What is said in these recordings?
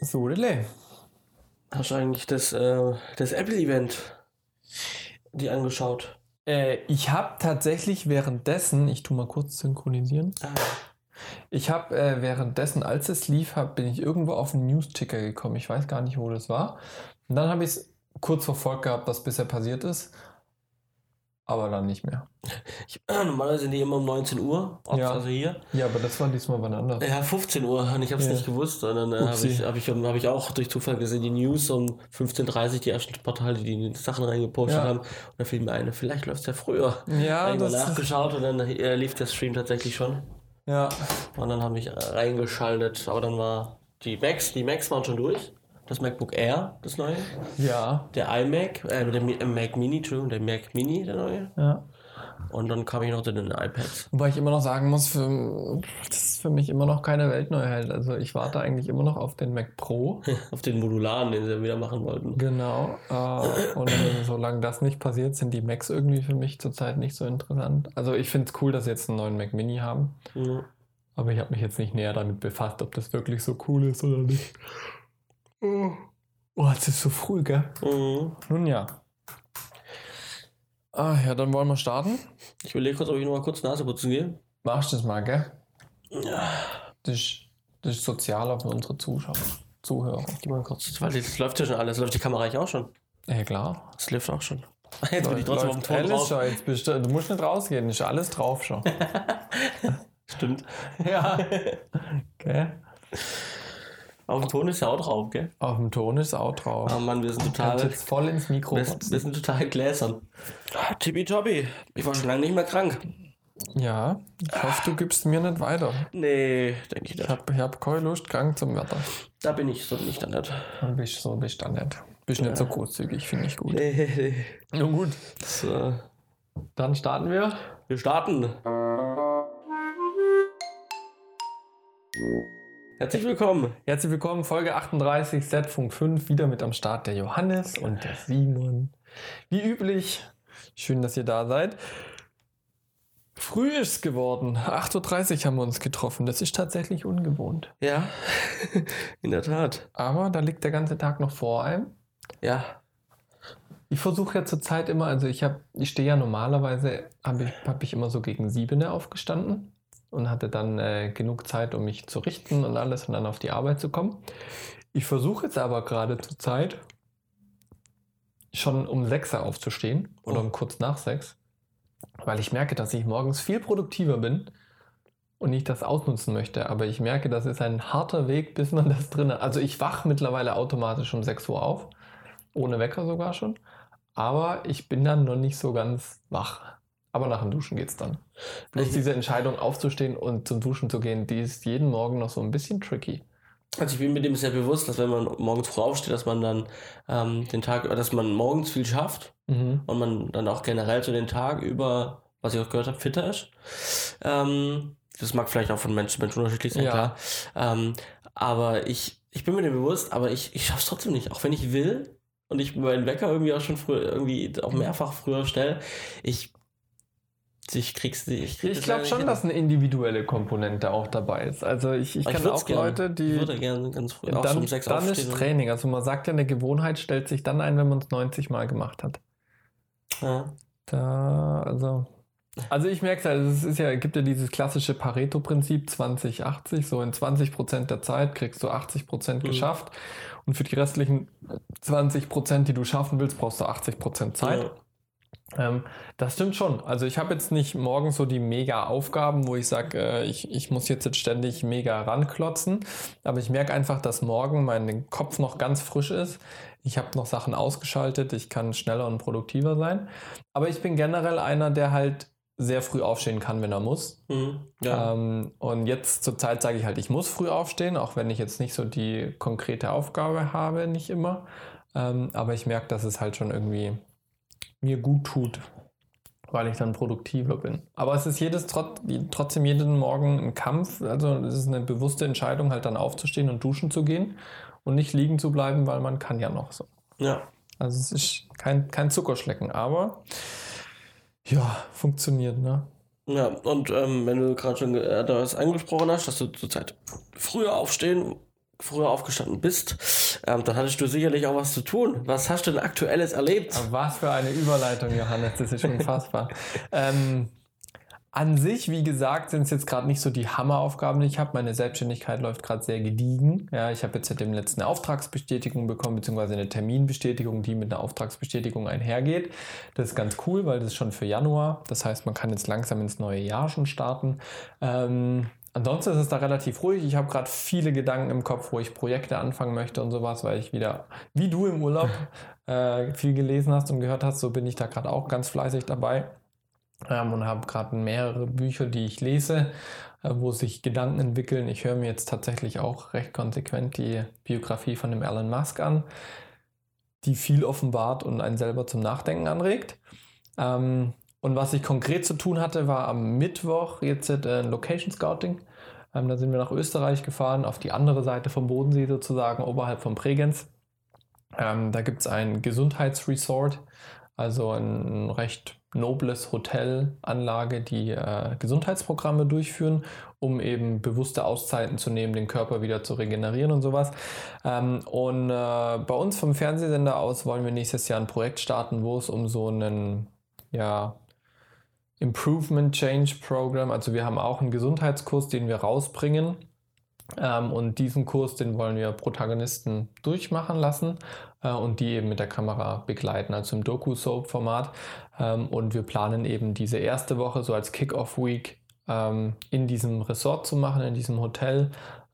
So, Delay. Hast du eigentlich das, äh, das Apple-Event die angeschaut? Äh, ich habe tatsächlich währenddessen, ich tu mal kurz synchronisieren. Ah. Ich habe äh, währenddessen, als es lief, hab, bin ich irgendwo auf einen News-Ticker gekommen. Ich weiß gar nicht, wo das war. Und dann habe ich es kurz verfolgt gehabt, was bisher passiert ist. Aber dann nicht mehr. Ich, normalerweise sind die immer um 19 Uhr, Ja. also hier. Ja, aber das war diesmal wann anders. Ja, 15 Uhr und ich habe es Ja. nicht gewusst. Und dann äh, habe ich, hab ich, hab ich auch durch Zufall gesehen, die News um 15.30 Uhr, die ersten Portale, die die Sachen reingepostet Ja. haben. Und da fiel mir ein, vielleicht läuft es ja früher. Ja, mal das, nachgeschaut und dann äh, lief der Stream tatsächlich schon. ja. Und dann habe ich reingeschaltet. Aber dann war die Macs, die Macs waren schon durch. Das MacBook Air, das neue. Ja, Der iMac, äh, der äh, Mac Mini, Entschuldigung, der Mac Mini, der neue. ja. Und dann kam ich noch zu den iPads. Wobei ich immer noch sagen muss, für, das ist für mich immer noch keine Weltneuheit. Also ich warte eigentlich immer noch auf den Mac Pro. Auf den Modularen, den sie wieder machen wollten. Genau. Äh, und solange das nicht passiert, sind die Macs irgendwie für mich zurzeit nicht so interessant. Also ich finde es cool, dass sie jetzt einen neuen Mac Mini haben. Mhm. Aber ich habe mich jetzt nicht näher damit befasst, ob das wirklich so cool ist oder nicht. Oh, oh es ist so früh, gell? Mhm. Nun ja. Ah, ja, dann wollen wir starten. Ich überlege kurz, ob ich noch mal kurz Nase putzen gehe. Machst du das mal, gell? Ja. Das ist, das ist sozialer für unsere Zuschauer, Zuhörer. Geh mal kurz. Weil das läuft ja schon alles. Läuft die Kamera eigentlich auch schon. Ja, klar. Das läuft auch schon. Jetzt bin ich trotzdem auf dem Ton alles drauf. schon. Jetzt bist du, du musst nicht rausgehen, ist alles drauf schon. Stimmt. ja. Okay. Auf dem Ton ist ja auch drauf, gell? Auf dem Ton ist auch drauf. Oh Mann, wir sind total. jetzt voll ins Mikro Wir, wir sind total gläsern. Ah, Tippitoppi. Ich war schon lange nicht mehr krank. Ja, ich hoffe, du gibst mir nicht weiter. Nee, denke ich Ich nicht. habe ich hab keine Lust, krank zum Wetter. Da bin ich so nicht dann nicht. Dann bist du so bist du nicht. Bist nicht so großzügig, finde ich gut. Nee, nee. Nun gut, So. dann starten wir. Wir starten. Herzlich willkommen. Herzlich willkommen, Folge 38, Setfunk 5, wieder mit am Start der Johannes und der Simon. Wie üblich, schön, dass ihr da seid. Früh ist es geworden, 8.30 Uhr haben wir uns getroffen, das ist tatsächlich ungewohnt. Ja, in der Tat. Aber da liegt der ganze Tag noch vor einem. Ja. Ich versuche ja zurzeit immer, also ich habe, ich stehe ja normalerweise, habe ich, hab ich immer so gegen sieben aufgestanden und hatte dann äh, genug Zeit, um mich zu richten und alles und dann auf die Arbeit zu kommen. Ich versuche jetzt aber gerade zur Zeit schon um sechs Uhr aufzustehen oder Oh. um kurz nach sechs, weil ich merke, dass ich morgens viel produktiver bin und ich das ausnutzen möchte. Aber ich merke, das ist ein harter Weg, bis man das drin hat. Also ich wache mittlerweile automatisch um 6 Uhr auf, ohne Wecker sogar schon. Aber ich bin dann noch nicht so ganz wach. Aber nach dem Duschen geht's dann. Bloß Ich- diese Entscheidung aufzustehen und zum Duschen zu gehen, die ist jeden Morgen noch so ein bisschen tricky. Also ich bin mir dem sehr bewusst, dass wenn man morgens früh aufsteht, dass man dann ähm, den Tag, dass man morgens viel schafft Mhm. und man dann auch generell so den Tag über, was ich auch gehört habe, fitter ist. Ähm, das mag vielleicht auch von Mensch zu Mensch unterschiedlich sein, Ja. klar. Ähm, aber ich, ich bin mir dem bewusst, aber ich, ich schaffe es trotzdem nicht. Auch wenn ich will und ich meinen Wecker irgendwie auch schon früher, irgendwie auch mehrfach früher stelle, ich, ich krieg's nicht. Ich, Ich glaube schon, dass eine individuelle Komponente auch dabei ist. Also ich, ich kenne auch gern. Leute, die... Ich würde gerne ganz früh dann um sechs dann ist. Training. Also man sagt ja, eine Gewohnheit stellt sich dann ein, wenn man es 90 Mal gemacht hat. Ja. Da, also. Also ich merke es halt, es ist ja, gibt ja dieses klassische Pareto-Prinzip 20-80, so in 20% der Zeit kriegst du 80% Mhm. geschafft und für die restlichen 20%, die du schaffen willst, brauchst du 80% Zeit. Ja. Ähm, das stimmt schon. Also ich habe jetzt nicht morgens so die mega Aufgaben, wo ich sage, äh, ich, ich muss jetzt, jetzt ständig mega ranklotzen. Aber ich merke einfach, dass morgen mein Kopf noch ganz frisch ist. Ich habe noch Sachen ausgeschaltet, ich kann schneller und produktiver sein. Aber ich bin generell einer, der halt sehr früh aufstehen kann, wenn er muss. Mhm. Ja. Ähm, und jetzt zur Zeit sage ich halt, ich muss früh aufstehen, auch wenn ich jetzt nicht so die konkrete Aufgabe habe, nicht immer. Ähm, aber ich merke, dass es halt schon irgendwie mir gut tut, weil ich dann produktiver bin. Aber es ist jedes trot trotzdem jeden Morgen ein Kampf. Also es ist eine bewusste Entscheidung, halt dann aufzustehen und duschen zu gehen und nicht liegen zu bleiben, weil man kann ja noch so. ja. Also es ist kein, kein Zuckerschlecken, aber ja, funktioniert, ne? Ja, und ähm, wenn du gerade schon äh, das angesprochen hast, dass du zurzeit früher aufstehen früher aufgestanden bist, ähm, dann hattest du sicherlich auch was zu tun. Was hast du denn aktuelles erlebt? Was für eine Überleitung, Johannes, das ist schon unfassbar. ähm, an sich, wie gesagt, sind es jetzt gerade nicht so die Hammeraufgaben, die ich habe. Meine Selbstständigkeit läuft gerade sehr gediegen. Ja, ich habe jetzt seit dem letzten eine Auftragsbestätigung bekommen, beziehungsweise eine Terminbestätigung, die mit einer Auftragsbestätigung einhergeht. Das ist ganz cool, weil das ist schon für Januar. Das heißt, man kann jetzt langsam ins neue Jahr schon starten. Ähm, Ansonsten ist es da relativ ruhig. Ich habe gerade viele Gedanken im Kopf, wo ich Projekte anfangen möchte und sowas, weil ich wieder, wie du im Urlaub, äh, viel gelesen hast und gehört hast, so bin ich da gerade auch ganz fleißig dabei ähm, und habe gerade mehrere Bücher, die ich lese, äh, wo sich Gedanken entwickeln. Ich höre mir jetzt tatsächlich auch recht konsequent die Biografie von dem Elon Musk an, die viel offenbart und einen selber zum Nachdenken anregt. Ähm, und was ich konkret zu tun hatte, war am Mittwoch jetzt äh, Location Scouting. Ähm, da sind wir nach Österreich gefahren, auf die andere Seite vom Bodensee sozusagen, oberhalb von Bregenz. Ähm, da gibt es ein Gesundheitsresort, also ein recht nobles Hotelanlage, die äh, Gesundheitsprogramme durchführen, um eben bewusste Auszeiten zu nehmen, den Körper wieder zu regenerieren und sowas. Ähm, und äh, bei uns vom Fernsehsender aus wollen wir nächstes Jahr ein Projekt starten, wo es um so einen ja, Improvement Change Program, also wir haben auch einen Gesundheitskurs, den wir rausbringen. Ähm, und diesen Kurs, den wollen wir Protagonisten durchmachen lassen äh, und die eben mit der Kamera begleiten, also im Doku-Soap-Format. Ähm, und wir planen eben diese erste Woche so als Kick-Off-Week ähm, in diesem Resort zu machen, in diesem Hotel.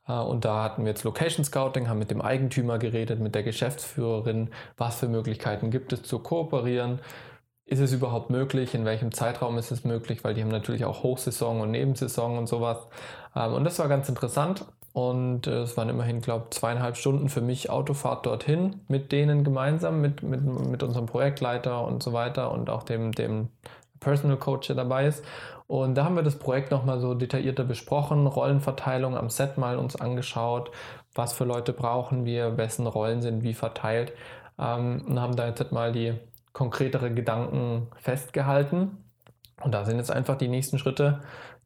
Äh, und da hatten wir jetzt Location Scouting, haben mit dem Eigentümer geredet, mit der Geschäftsführerin, was für Möglichkeiten gibt es zu kooperieren. Ist es überhaupt möglich? In welchem Zeitraum ist es möglich? Weil die haben natürlich auch Hochsaison und Nebensaison und sowas. Ähm, und das war ganz interessant. Und äh, es waren immerhin, glaube ich, zweieinhalb Stunden für mich Autofahrt dorthin mit denen gemeinsam, mit, mit, mit unserem Projektleiter und so weiter und auch dem, dem Personal Coach, der dabei ist. Und da haben wir das Projekt nochmal so detaillierter besprochen, Rollenverteilung am Set mal uns angeschaut, was für Leute brauchen wir, wessen Rollen sind wie verteilt ähm, und haben da jetzt mal die konkretere Gedanken festgehalten. Und da sind jetzt einfach die nächsten Schritte,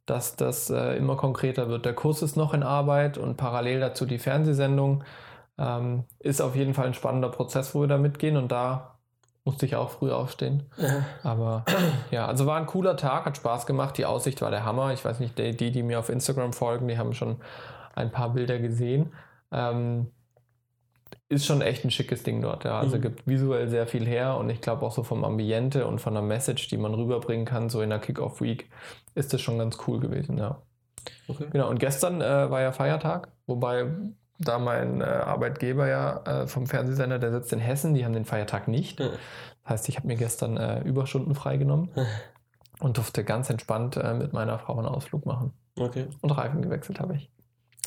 dass das äh, immer konkreter wird. Der Kurs ist noch in Arbeit und parallel dazu die Fernsehsendung. Ähm, ist auf jeden Fall ein spannender Prozess, wo wir da mitgehen und da musste ich auch früh aufstehen. Ja. Aber ja, also war ein cooler Tag, hat Spaß gemacht. Die Aussicht war der Hammer. Ich weiß nicht, die, die mir auf Instagram folgen, die haben schon ein paar Bilder gesehen. Ähm, ist schon echt ein schickes Ding dort. Ja. Also mhm. gibt visuell sehr viel her und ich glaube auch so vom Ambiente und von der Message, die man rüberbringen kann, so in der Kick-Off-Week, ist das schon ganz cool gewesen, ja. Okay. Genau, und gestern äh, war ja Feiertag, wobei da mein äh, Arbeitgeber ja äh, vom Fernsehsender, der sitzt in Hessen, die haben den Feiertag nicht. Mhm. Das heißt, ich habe mir gestern äh, Überstunden freigenommen mhm. und durfte ganz entspannt äh, mit meiner Frau einen Ausflug machen. Okay. Und Reifen gewechselt habe ich.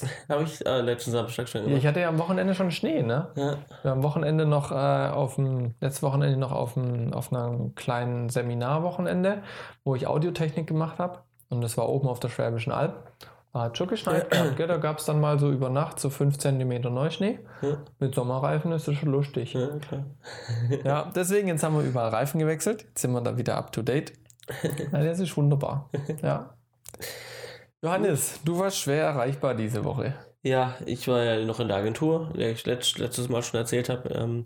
Habe ich äh, letzten Samstag schon gemacht. Ja, ich hatte ja am Wochenende schon Schnee, ne? Ja. Wir haben am Wochenende noch äh, auf dem, letztes Wochenende noch auf, dem, auf einem kleinen Seminarwochenende, wo ich Audiotechnik gemacht habe. Und das war oben auf der Schwäbischen Alb. Hat schon geschneit gehabt, Da gab es dann mal so über Nacht so 5 cm Neuschnee. Ja. Mit Sommerreifen ist das schon lustig. Ja, klar. ja, deswegen, jetzt haben wir überall Reifen gewechselt. Jetzt sind wir da wieder up to date. Ja, das ist wunderbar. Ja. Johannes, du warst schwer erreichbar diese Woche. Ja, ich war ja noch in der Agentur, der ich letzt, letztes Mal schon erzählt habe, ähm,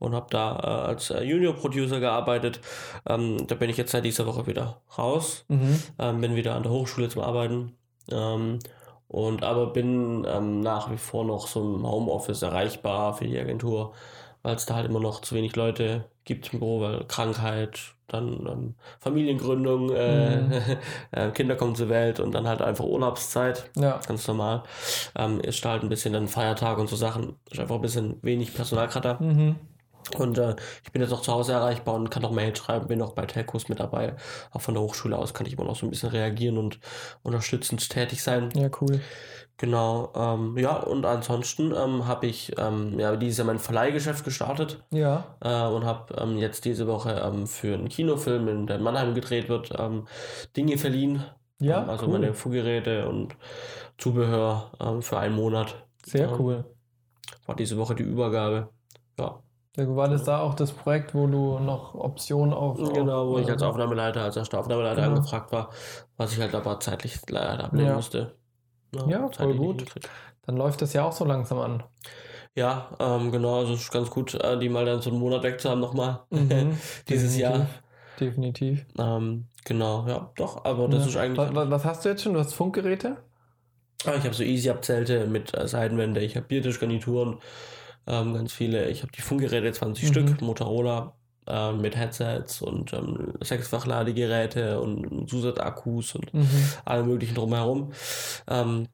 und habe da äh, als äh, Junior-Producer gearbeitet. Ähm, da bin ich jetzt seit dieser Woche wieder raus, mhm. ähm, bin wieder an der Hochschule zum Arbeiten. Ähm, und aber bin ähm, nach wie vor noch so im Homeoffice erreichbar für die Agentur, weil es da halt immer noch zu wenig Leute gibt im Büro, weil Krankheit, dann ähm, Familiengründung, äh, mhm. äh, Kinder kommen zur Welt und dann halt einfach Urlaubszeit. Ja. Ganz normal. Ähm, ist halt ein bisschen dann Feiertag und so Sachen. Ist einfach ein bisschen wenig Personal gerade mhm. Und äh, ich bin jetzt auch zu Hause erreichbar und kann noch Mail schreiben, bin noch bei Telcos mit dabei. Auch von der Hochschule aus kann ich immer noch so ein bisschen reagieren und unterstützend tätig sein. Ja, cool. Genau, ähm, ja, und ansonsten ähm, habe ich ähm, ja, dieses Jahr mein Verleihgeschäft gestartet. Ja. Äh, und habe ähm, jetzt diese Woche ähm, für einen Kinofilm, in der in Mannheim gedreht wird, ähm, Dinge verliehen. Ja. also cool. meine Fuhrgeräte und Zubehör für einen Monat. Sehr cool. War diese Woche die Übergabe. Ja. Ja, war das da auch das Projekt, wo du noch Optionen auf. Genau, wo ich als Aufnahmeleiter, als erster Aufnahmeleiter genau. angefragt war, was ich halt aber zeitlich leider ablehnen ja. musste. Ja, voll zeitlich nicht gut. Dann läuft das ja auch so langsam an. Ja, ähm, genau, also es ist ganz gut, äh, die mal dann so einen Monat weg zu haben nochmal. Mhm, Dieses Jahr. Definitiv. Ähm, genau, ja, doch, aber das ja. ist eigentlich. Was, was- was hast du jetzt schon? Du hast Funkgeräte? Ah, ich habe so Easy-Up-Zelte mit äh, Seitenwände, ich habe Biertischgarnituren, ähm, ganz viele. Ich habe die Funkgeräte, 20 Mhm. Stück, Motorola ähm, mit Headsets und ähm, Sechsfach-Ladegeräte und Zusatzakkus und Mhm. allem möglichen drumherum. Ähm,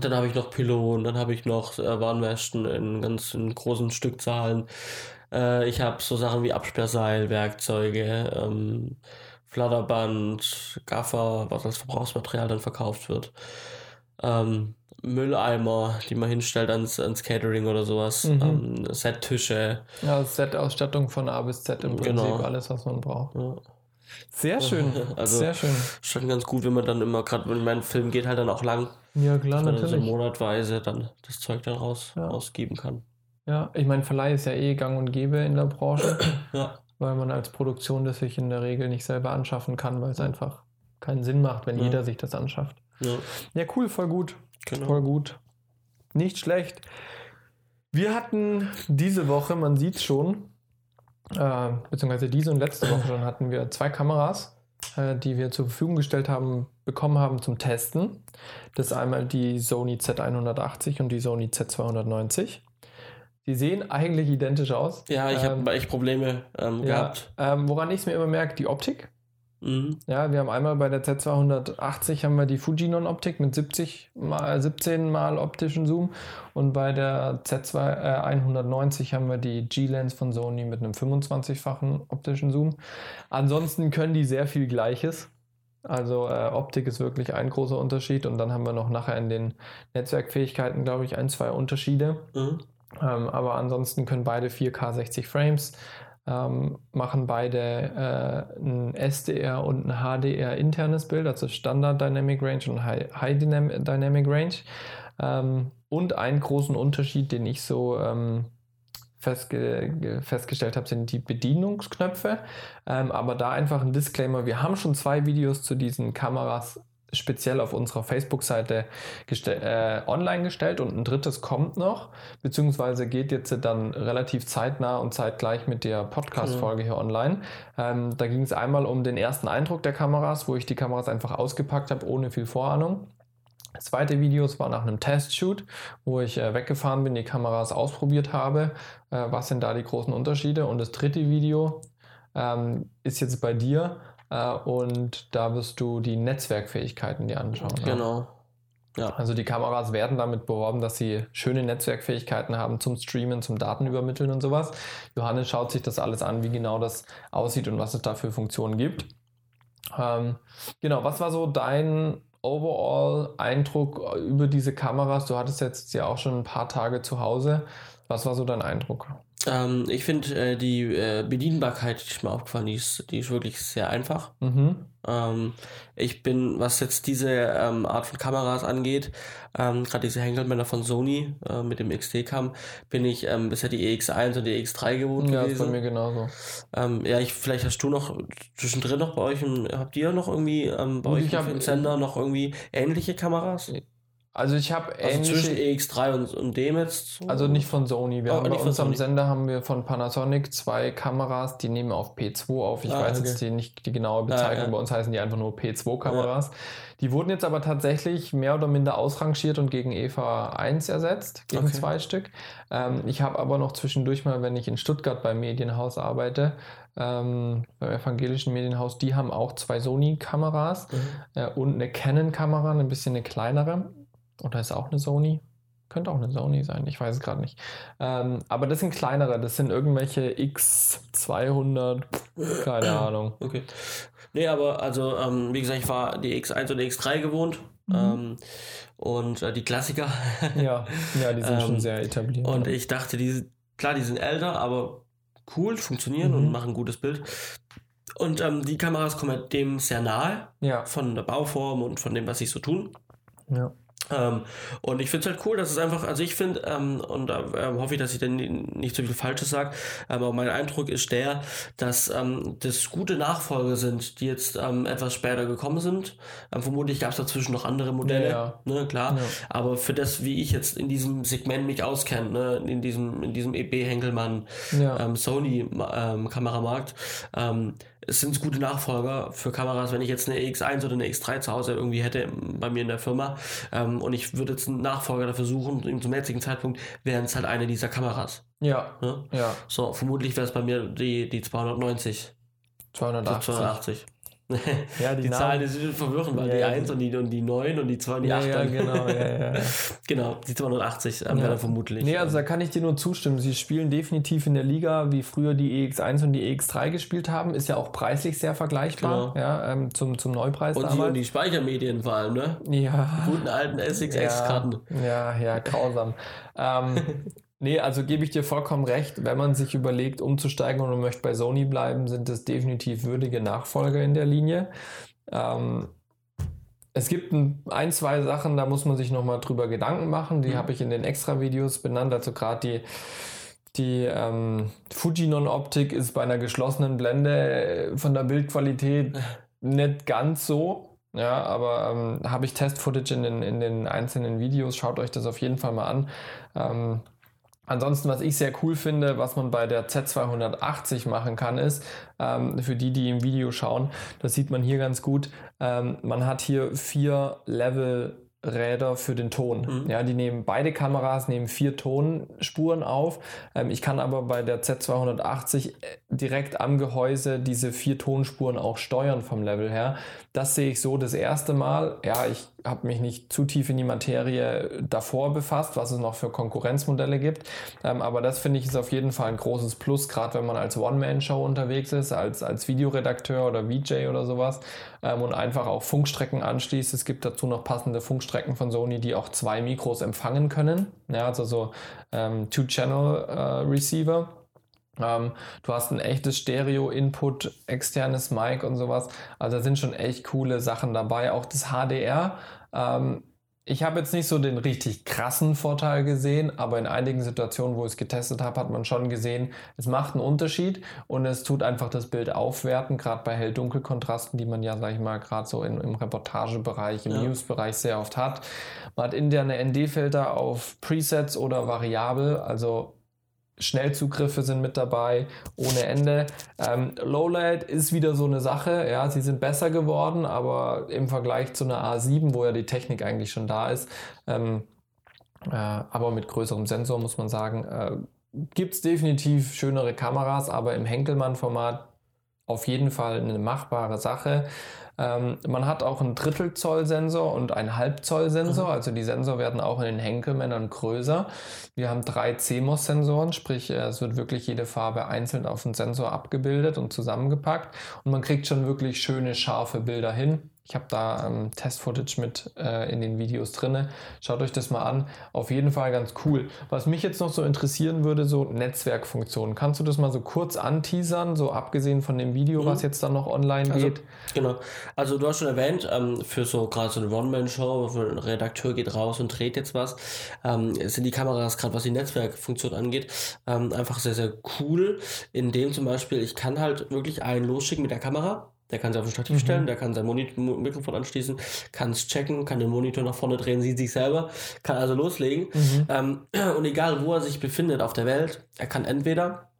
dann habe ich noch Pylonen, dann habe ich noch äh, Warnwesten in ganz in großen Stückzahlen. Äh, ich habe so Sachen wie Absperrseil, Werkzeuge, ähm, Flatterband, Gaffer, was als Verbrauchsmaterial dann verkauft wird. Ähm, Mülleimer, die man hinstellt ans, ans Catering oder sowas. Mhm. Ähm, Set-Tische. Ja, Set-Ausstattung von A bis Z im Prinzip, Genau. alles, was man braucht. Ja. Sehr schön. Also- Sehr schön. Schon ganz gut, wenn man dann immer, gerade wenn mein Film geht halt dann auch lang, Ja, klar, dass man dann so natürlich. monatweise dann das Zeug dann raus, Ja. ausgeben kann. Ja, ich meine, Verleih ist ja eh gang und gäbe in der Branche, Ja. weil man als Produktion das sich in der Regel nicht selber anschaffen kann, weil es einfach keinen Sinn macht, wenn Ja. jeder sich das anschafft. Ja, Ja, cool, voll gut. Genau. Voll gut. Nicht schlecht. Wir hatten diese Woche, man sieht es schon, äh, beziehungsweise diese und letzte Woche schon, hatten wir zwei Kameras, äh, die wir zur Verfügung gestellt haben, bekommen haben zum Testen. Das ist einmal die Sony Z180 und die Sony Z290. Die sehen eigentlich identisch aus. Ja, ich Ähm, habe echt Probleme ähm, Ja, gehabt. ähm, woran ich es mir immer merke, die Optik. Mhm. Ja, wir haben einmal bei der Z280 haben wir die Fujinon-Optik mit 70 mal, 17 mal optischen Zoom und bei der Z190 haben wir die G-Lens von Sony mit einem 25-fachen optischen Zoom. Ansonsten können die sehr viel Gleiches. Also äh, Optik ist wirklich ein großer Unterschied und dann haben wir noch nachher in den Netzwerkfähigkeiten, glaube ich, ein, zwei Unterschiede. Mhm. Ähm, aber ansonsten können beide 4K 60 Frames, ähm, machen beide äh, ein SDR und ein HDR internes Bild, also Standard Dynamic Range und High, High Dynam Dynamic Range. Ähm, und einen großen Unterschied, den ich so ähm, festge ge- festgestellt habe, sind die Bedienungsknöpfe. Ähm, aber da einfach ein Disclaimer, wir haben schon zwei Videos zu diesen Kameras speziell auf unserer Facebook-Seite gestell- äh, online gestellt und ein drittes kommt noch, beziehungsweise geht jetzt dann relativ zeitnah und zeitgleich mit der Podcast-Folge hier online. Ähm, da ging es einmal um den ersten Eindruck der Kameras, wo ich die Kameras einfach ausgepackt habe, ohne viel Vorahnung. Das zweite Video war nach einem Testshoot, wo ich äh, weggefahren bin, die Kameras ausprobiert habe. Äh, was sind da die großen Unterschiede? Und das dritte Video ähm, ist jetzt bei dir und da wirst du die Netzwerkfähigkeiten dir anschauen. Genau. Ja. Also die Kameras werden damit beworben, dass sie schöne Netzwerkfähigkeiten haben zum Streamen, zum Datenübermitteln und sowas. Johannes schaut sich das alles an, wie genau das aussieht und was es da für Funktionen gibt. Ähm, genau, was war so dein Overall-Eindruck über diese Kameras? Du hattest jetzt ja auch schon ein paar Tage zu Hause. Was war so dein Eindruck? Ähm, ich finde äh, die äh, Bedienbarkeit, die ist mir aufgefallen, die ist, die ist wirklich sehr einfach. Mhm. Ähm, ich bin, was jetzt diese ähm, Art von Kameras angeht, ähm, gerade diese Henkelmänner von Sony äh, mit dem XT-Cam, bin ich ähm, bisher die EX1 und die EX3 gewohnt Ja, ist bei gewesen. mir genauso. Ähm, ja, ich, vielleicht hast du noch zwischendrin noch bei euch, habt ihr noch irgendwie bei Gut, euch hab- im Sender noch irgendwie ähnliche Kameras? Also ich habe Also zwischen ähnliche... EX3 und, und dem jetzt? so? Also nicht von Sony. Wir Oh, haben bei uns am. Sender haben wir von Panasonic zwei Kameras, die nehmen auf P2 auf. Ich Ah, weiß okay. jetzt die, nicht die genaue Bezeichnung. ja. Bei uns heißen die einfach nur P2-Kameras. Die wurden jetzt aber tatsächlich mehr oder minder ausrangiert und gegen EVA 1 ersetzt, gegen Okay. zwei Stück. Ähm, ich habe aber noch zwischendurch mal, wenn ich in Stuttgart beim Medienhaus arbeite, ähm, beim evangelischen Medienhaus, die haben auch zwei Sony-Kameras Mhm. äh, und eine Canon-Kamera, ein bisschen eine kleinere. Oder ist auch eine Sony? Könnte auch eine Sony sein, ich weiß es gerade nicht. Ähm, aber das sind kleinere, das sind irgendwelche X200, keine Ahnung. Okay. Nee, aber also, ähm, wie gesagt, ich war die X1 und die X3 gewohnt. Mhm. Ähm, und äh, die Klassiker. Ja, ja, die sind schon Ähm, sehr etabliert. Und ich dachte, die, klar, die sind älter, aber cool, funktionieren Mhm. und machen ein gutes Bild. Und ähm, die Kameras kommen halt dem sehr nahe, ja, von der Bauform und von dem, was sie so tun. ja. Ähm, und ich finde es halt cool, dass es einfach, also ich finde, ähm, und da ähm, hoffe ich, dass ich dann nicht so viel Falsches sage, ähm, aber mein Eindruck ist der, dass ähm, das gute Nachfolger sind, die jetzt ähm, etwas später gekommen sind. vermutlich gab es dazwischen noch andere Modelle, ja, ja. ne, klar. Ja. Aber für das, wie ich jetzt in diesem Segment mich auskenne, ne, in diesem, in diesem EB Henkelmann Sony Kameramarkt, es sind gute Nachfolger für Kameras, wenn ich jetzt eine X1 oder eine X3 zu Hause irgendwie hätte bei mir in der Firma und ich würde jetzt einen Nachfolger dafür suchen, zum jetzigen Zeitpunkt wären es halt eine dieser Kameras. Ja. Ja. ja. So, vermutlich wäre es bei mir die, die 290. 280. 280. Ja, die, die Zahlen die sind verwirrend, weil ja, die 1 und die, und die 9 und die 2 und die 8. Ja, genau, ja, ja. genau, die 280 ähm, ja. wäre vermutlich. Nee, also da kann ich dir nur zustimmen. Sie spielen definitiv in der Liga, wie früher die EX1 und die EX3 gespielt haben. Ist ja auch preislich sehr vergleichbar, genau. ja, ähm, zum, zum Neupreis und damals. Die, und die Speichermedien vor allem, ne? Ja. Die guten alten SXX-Karten. Ja, ja, grausam. ähm, Nee, also gebe ich dir vollkommen recht. Wenn man sich überlegt, umzusteigen und man möchte bei Sony bleiben, sind es definitiv würdige Nachfolger in der Linie. Ähm, es gibt ein, ein, zwei Sachen, da muss man sich nochmal drüber Gedanken machen. Die mhm. habe ich in den Extra-Videos benannt. Also gerade die, die ähm, Fujinon-Optik ist bei einer geschlossenen Blende von der Bildqualität nicht ganz so. Ja, aber ähm, habe ich Test-Footage in den, in den einzelnen Videos. Schaut euch das auf jeden Fall mal an. Ähm, Ansonsten, was ich sehr cool finde, was man bei der Z280 machen kann, ist, ähm, für die, die im Video schauen, das sieht man hier ganz gut, ähm, man hat hier vier Level Räder für den Ton. Mhm. Ja, die nehmen beide Kameras nehmen vier Tonspuren auf. Ähm, ich kann aber bei der Z280 äh, direkt am Gehäuse diese vier Tonspuren auch steuern vom Level her. Das sehe ich so das erste Mal. Ja, ich habe mich nicht zu tief in die Materie davor befasst, was es noch für Konkurrenzmodelle gibt. Ähm, aber das finde ich ist auf jeden Fall ein großes Plus, gerade wenn man als One-Man-Show unterwegs ist, als, als Videoredakteur oder VJ oder sowas ähm, und einfach auch Funkstrecken anschließt. Es gibt dazu noch passende Funkstrecken von Sony, die auch zwei Mikros empfangen können. Ja, also so ähm, Two-Channel-Receiver. Äh, ähm, du hast ein echtes Stereo-Input, externes Mic und sowas. Also da sind schon echt coole Sachen dabei. Auch das HDR. Ähm, ich habe jetzt nicht so den richtig krassen Vorteil gesehen, aber in einigen Situationen, wo ich es getestet habe, hat man schon gesehen, es macht einen Unterschied und es tut einfach das Bild aufwerten, gerade bei Hell-Dunkel-Kontrasten, die man ja, sag ich mal, gerade so in, im Reportagebereich, im ja. News-Bereich sehr oft hat. Man hat interne ND-Filter auf Presets oder variabel, also Schnellzugriffe sind mit dabei, ohne Ende. Ähm, Lowlight ist wieder so eine Sache, ja, sie sind besser geworden, aber im Vergleich zu einer A7, wo ja die Technik eigentlich schon da ist, ähm, äh, aber mit größerem Sensor muss man sagen, äh, gibt es definitiv schönere Kameras, aber im Henkelmann-Format auf jeden Fall eine machbare Sache. Ähm, man hat auch einen Drittelzoll-Sensor und einen Halbzoll-Sensor, mhm. also die Sensoren werden auch in den Henkelmännern größer. Wir haben drei CMOS-Sensoren, sprich äh, es wird wirklich jede Farbe einzeln auf den Sensor abgebildet und zusammengepackt und man kriegt schon wirklich schöne, scharfe Bilder hin. Ich habe da ähm, Test-Footage mit äh, in den Videos drin. Schaut euch das mal an. Auf jeden Fall ganz cool. Was mich jetzt noch so interessieren würde, so Netzwerkfunktionen. Kannst du das mal so kurz anteasern, so abgesehen von dem Video, mhm. was jetzt dann noch online also, geht? Genau. Also du hast schon erwähnt, ähm, für so gerade so eine One-Man-Show, ein Redakteur geht raus und dreht jetzt was, ähm, sind die Kameras, gerade was die Netzwerkfunktion angeht, ähm, einfach sehr, sehr cool. Indem zum Beispiel, ich kann halt wirklich einen losschicken mit der Kamera der kann sich auf ein Stativ mhm. stellen, der kann sein Moni Mikrofon anschließen, kann es checken, kann den Monitor nach vorne drehen, sieht sich selber, kann also loslegen. Mhm. Ähm, und egal, wo er sich befindet auf der Welt, er kann entweder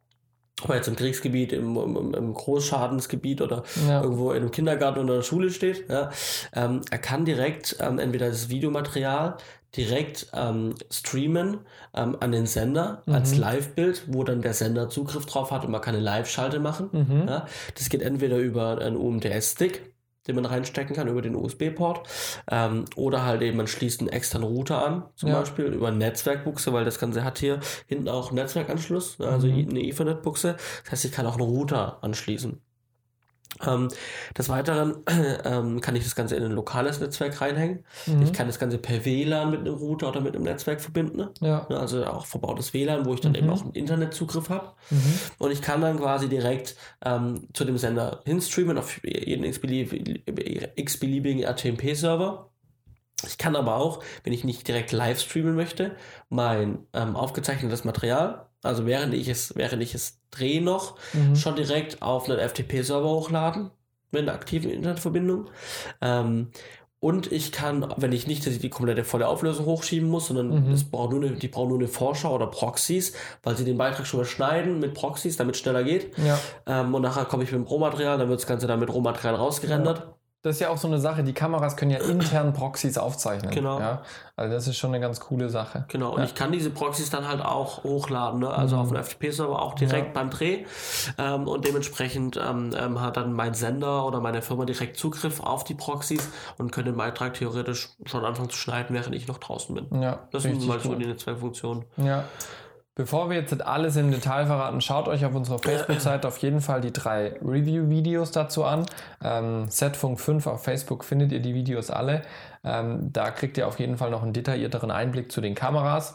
ob er jetzt im Kriegsgebiet, im, im, im Großschadensgebiet oder ja. irgendwo in einem Kindergarten oder der Schule steht, ja, ähm, er kann direkt ähm, entweder das Videomaterial direkt ähm, streamen ähm, an den Sender mhm. als Live-Bild, wo dann der Sender Zugriff drauf hat und man kann eine Live-Schalte machen. Mhm. Ja. Das geht entweder über einen UMTS-Stick, den man reinstecken kann über den USB-Port. Ähm, oder halt eben, man schließt einen externen Router an, zum ja. Beispiel über eine Netzwerkbuchse, weil das Ganze hat hier hinten auch einen Netzwerkanschluss, also mhm. eine Ethernet-Buchse. Das heißt, ich kann auch einen Router anschließen. Ähm, des Weiteren ähm, kann ich das Ganze in ein lokales Netzwerk reinhängen. Mhm. Ich kann das Ganze per WLAN mit einem Router oder mit einem Netzwerk verbinden. Ja. Also auch verbautes WLAN, wo ich dann mhm. eben auch einen Internetzugriff habe. Mhm. Und ich kann dann quasi direkt ähm, zu dem Sender hinstreamen auf jeden x-beliebigen RTMP-Server. Ich kann aber auch, wenn ich nicht direkt live streamen möchte, mein ähm, aufgezeichnetes Material, also während ich es, während ich es drehe noch, Mhm. schon direkt auf einen FTP-Server hochladen mit einer aktiven Internetverbindung. Ähm, und ich kann, wenn ich nicht die komplette volle Auflösung hochschieben muss, sondern Mhm. es braucht nur eine, die brauchen nur eine Vorschau oder Proxys, weil sie den Beitrag schon mal schneiden mit Proxys, damit es schneller geht. Ja. Ähm, und nachher komme ich mit dem Rohmaterial, dann wird das Ganze dann mit Rohmaterial rausgerendert. Das ist ja auch so eine Sache, die Kameras können ja intern Proxys aufzeichnen. Genau. Ja? Also das ist schon eine ganz coole Sache. Genau, und Ja. ich kann diese Proxys dann halt auch hochladen, ne? also Mhm. auf einen FTP-Server auch direkt Ja. beim Dreh. Ähm, und dementsprechend ähm, ähm, hat dann mein Sender oder meine Firma direkt Zugriff auf die Proxys und können den Beitrag theoretisch schon anfangen zu schneiden, während ich noch draußen bin. Ja, Das sind mal so die Netzwerkfunktionen. Ja. Bevor wir jetzt alles im Detail verraten, schaut euch auf unserer Facebook-Seite auf jeden Fall die drei Review-Videos dazu an. Ähm, Setfunk 5 auf Facebook findet ihr die Videos alle. Ähm, da kriegt ihr auf jeden Fall noch einen detaillierteren Einblick zu den Kameras,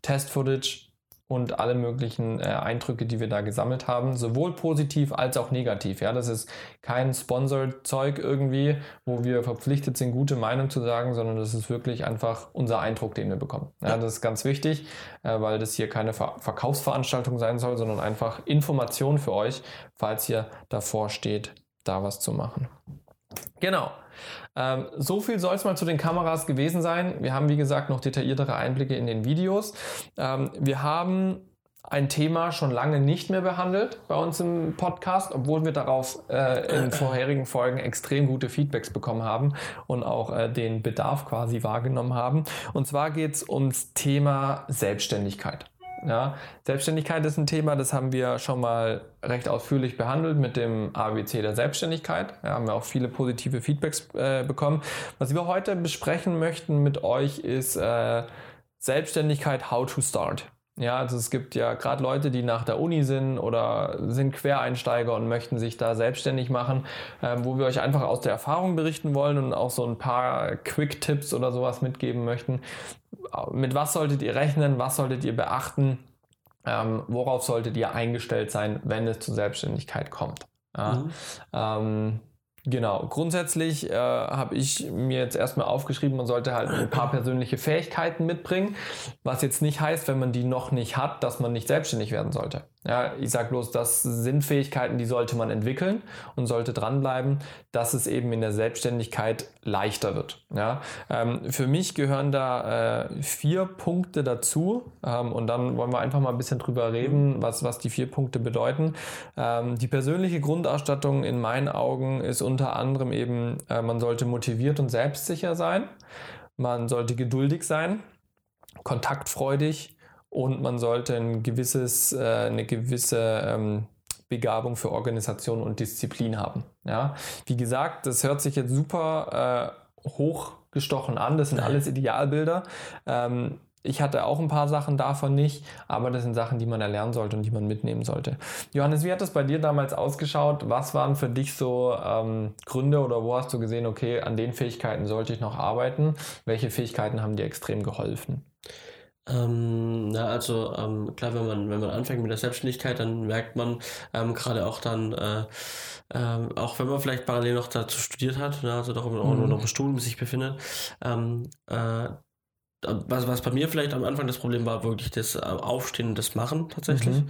Test-Footage und alle möglichen äh, Eindrücke, die wir da gesammelt haben, sowohl positiv als auch negativ. Ja, das ist kein Sponsored-Zeug irgendwie, wo wir verpflichtet sind, gute Meinung zu sagen, sondern das ist wirklich einfach unser Eindruck, den wir bekommen. Ja, das ist ganz wichtig, äh, weil das hier keine Ver Verkaufsveranstaltung sein soll, sondern einfach Information für euch, falls ihr davor steht, da was zu machen. Genau. Ähm, so viel soll es mal zu den Kameras gewesen sein. Wir haben, wie gesagt, noch detailliertere Einblicke in den Videos. Ähm, wir haben ein Thema schon lange nicht mehr behandelt bei uns im Podcast, obwohl wir darauf äh, in vorherigen Folgen extrem gute Feedbacks bekommen haben und auch äh, den Bedarf quasi wahrgenommen haben. Und zwar geht es ums Thema Selbstständigkeit. Ja, Selbstständigkeit ist ein Thema, das haben wir schon mal recht ausführlich behandelt mit dem ABC der Selbstständigkeit. Ja, haben wir auch viele positive Feedbacks äh, bekommen. Was wir heute besprechen möchten mit euch ist äh, Selbstständigkeit, how to start. Ja, also es gibt ja gerade Leute, die nach der Uni sind oder sind Quereinsteiger und möchten sich da selbstständig machen, äh, wo wir euch einfach aus der Erfahrung berichten wollen und auch so ein paar Quick-Tipps oder sowas mitgeben möchten. Mit was solltet ihr rechnen? Was solltet ihr beachten? Ähm, worauf solltet ihr eingestellt sein, wenn es zur Selbstständigkeit kommt? Ja, Mhm. ähm, genau, grundsätzlich äh, habe ich mir jetzt erstmal aufgeschrieben, man sollte halt ein paar persönliche Fähigkeiten mitbringen, was jetzt nicht heißt, wenn man die noch nicht hat, dass man nicht selbstständig werden sollte. Ja, ich sage bloß, das sind Fähigkeiten, die sollte man entwickeln und sollte dranbleiben, dass es eben in der Selbstständigkeit leichter wird. Ja, ähm, für mich gehören da äh, vier Punkte dazu ähm, und dann wollen wir einfach mal ein bisschen drüber reden, was, was die vier Punkte bedeuten. Ähm, die persönliche Grundausstattung in meinen Augen ist unter anderem eben, äh, man sollte motiviert und selbstsicher sein, man sollte geduldig sein, kontaktfreudig und man sollte ein gewisses, äh, eine gewisse ähm, Begabung für Organisation und Disziplin haben. Ja? Wie gesagt, das hört sich jetzt super äh, hochgestochen an, das sind alles Idealbilder. Ähm, ich hatte auch ein paar Sachen davon nicht, aber das sind Sachen, die man erlernen sollte und die man mitnehmen sollte. Johannes, wie hat das bei dir damals ausgeschaut? Was waren für dich so ähm, Gründe oder wo hast du gesehen, okay, an den Fähigkeiten sollte ich noch arbeiten? Welche Fähigkeiten haben dir extrem geholfen? Ähm, na, also ähm, klar, wenn man, wenn man anfängt mit der Selbstständigkeit, dann merkt man ähm, gerade auch dann, äh, ähm, auch wenn man vielleicht parallel noch dazu studiert hat, ne, also doch auch Mhm. noch im Studium sich befindet, ähm, äh, was, was bei mir vielleicht am Anfang das Problem war, wirklich das äh, Aufstehen und das Machen tatsächlich. Mhm.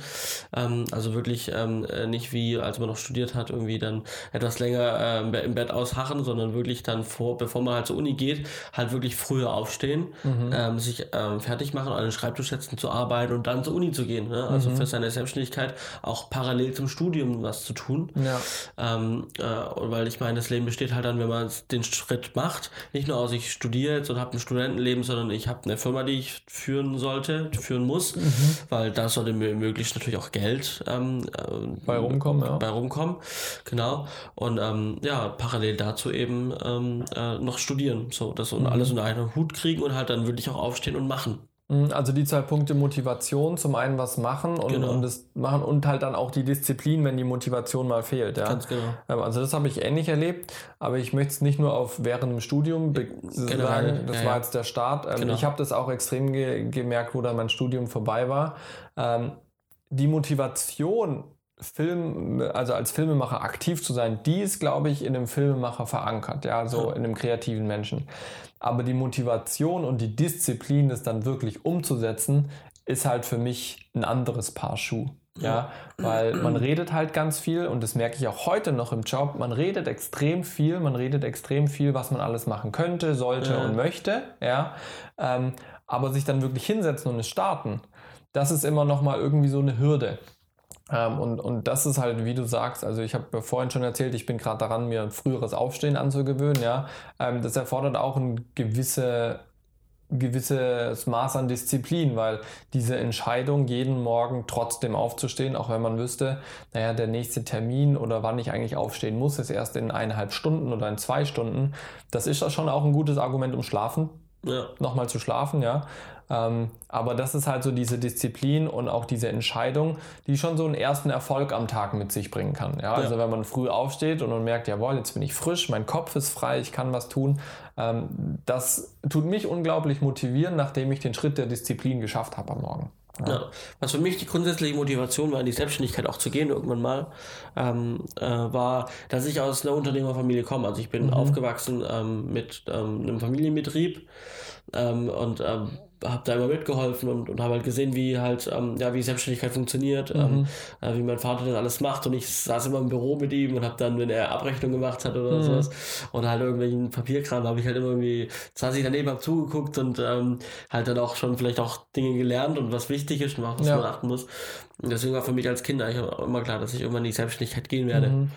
Ähm, also wirklich ähm, äh, nicht wie, als man noch studiert hat, irgendwie dann etwas länger ähm, im Bett ausharren, sondern wirklich dann vor, bevor man halt zur Uni geht, halt wirklich früher aufstehen, Mhm. ähm, sich ähm, fertig machen, an den Schreibtisch setzen, zu arbeiten und dann zur Uni zu gehen. Ne? Also Mhm. für seine Selbstständigkeit auch parallel zum Studium was zu tun. Ja. Ähm, äh, weil ich meine, das Leben besteht halt dann, wenn man den Schritt macht, nicht nur aus, ich studiere jetzt und habe ein Studentenleben, sondern ich habe eine Firma, die ich führen sollte, führen muss, Mhm. weil da sollte mir möglichst natürlich auch Geld ähm, äh, Bei rumkommen, ja. bei rumkommen. Genau. Und ähm, ja, parallel dazu eben ähm, äh, noch studieren. So, das und Mhm. alles unter einen Hut kriegen und halt dann wirklich auch aufstehen und machen. Mhm, Also die zwei Punkte Motivation, zum einen was machen und, Genau. und das machen und halt dann auch die Disziplin, wenn die Motivation mal fehlt. Ja? Ganz genau. Ähm, Also das habe ich ähnlich erlebt, aber ich möchte es nicht nur auf während dem Studium Generell, sagen, das ja, war ja. jetzt der Start. Ähm, Genau. Ich habe das auch extrem ge gemerkt, wo dann mein Studium vorbei war. Ähm, Die Motivation, Film, also als Filmemacher aktiv zu sein, die ist, glaube ich, in einem Filmemacher verankert, ja, so in einem kreativen Menschen. Aber die Motivation und die Disziplin, das dann wirklich umzusetzen, ist halt für mich ein anderes Paar Schuh. Ja, weil man redet halt ganz viel und das merke ich auch heute noch im Job. Man redet extrem viel, man redet extrem viel, was man alles machen könnte, sollte Ja. und möchte. Ja, ähm, aber sich dann wirklich hinsetzen und es starten, das ist immer noch mal irgendwie so eine Hürde. Ähm, und, und das ist halt, wie du sagst, also ich habe vorhin schon erzählt, ich bin gerade daran, mir ein früheres Aufstehen anzugewöhnen. Ja, ähm, das erfordert auch ein gewisse gewisses Maß an Disziplin, weil diese Entscheidung, jeden Morgen trotzdem aufzustehen, auch wenn man wüsste, naja, der nächste Termin oder wann ich eigentlich aufstehen muss, ist erst in eineinhalb Stunden oder in zwei Stunden, das ist ja schon auch ein gutes Argument, um schlafen Ja. nochmal zu schlafen, ja. Ähm, aber das ist halt so diese Disziplin und auch diese Entscheidung, die schon so einen ersten Erfolg am Tag mit sich bringen kann. Ja? Also wenn man früh aufsteht und man merkt, jawohl, jetzt bin ich frisch, mein Kopf ist frei, ich kann was tun. Ähm, das tut mich unglaublich motivieren, nachdem ich den Schritt der Disziplin geschafft habe am Morgen. Ja. Was für mich die grundsätzliche Motivation war, in die Selbstständigkeit auch zu gehen, irgendwann mal, ähm, äh, war, dass ich aus einer Unternehmerfamilie komme. Also ich bin aufgewachsen ähm, mit ähm, einem Familienbetrieb ähm, und habe da immer mitgeholfen und, und habe halt gesehen, wie halt, ähm, ja, wie Selbstständigkeit funktioniert, ähm, äh, wie mein Vater das alles macht und ich saß immer im Büro mit ihm und habe dann, wenn er Abrechnung gemacht hat oder sowas oder halt irgendwelchen Papierkram, habe ich halt immer irgendwie, saß ich daneben, hab zugeguckt und ähm, halt dann auch schon vielleicht auch Dinge gelernt und was wichtig ist und was Ja. man achten muss. Und deswegen war für mich als Kind eigentlich auch immer klar, dass ich irgendwann in die Selbstständigkeit gehen werde. Mhm.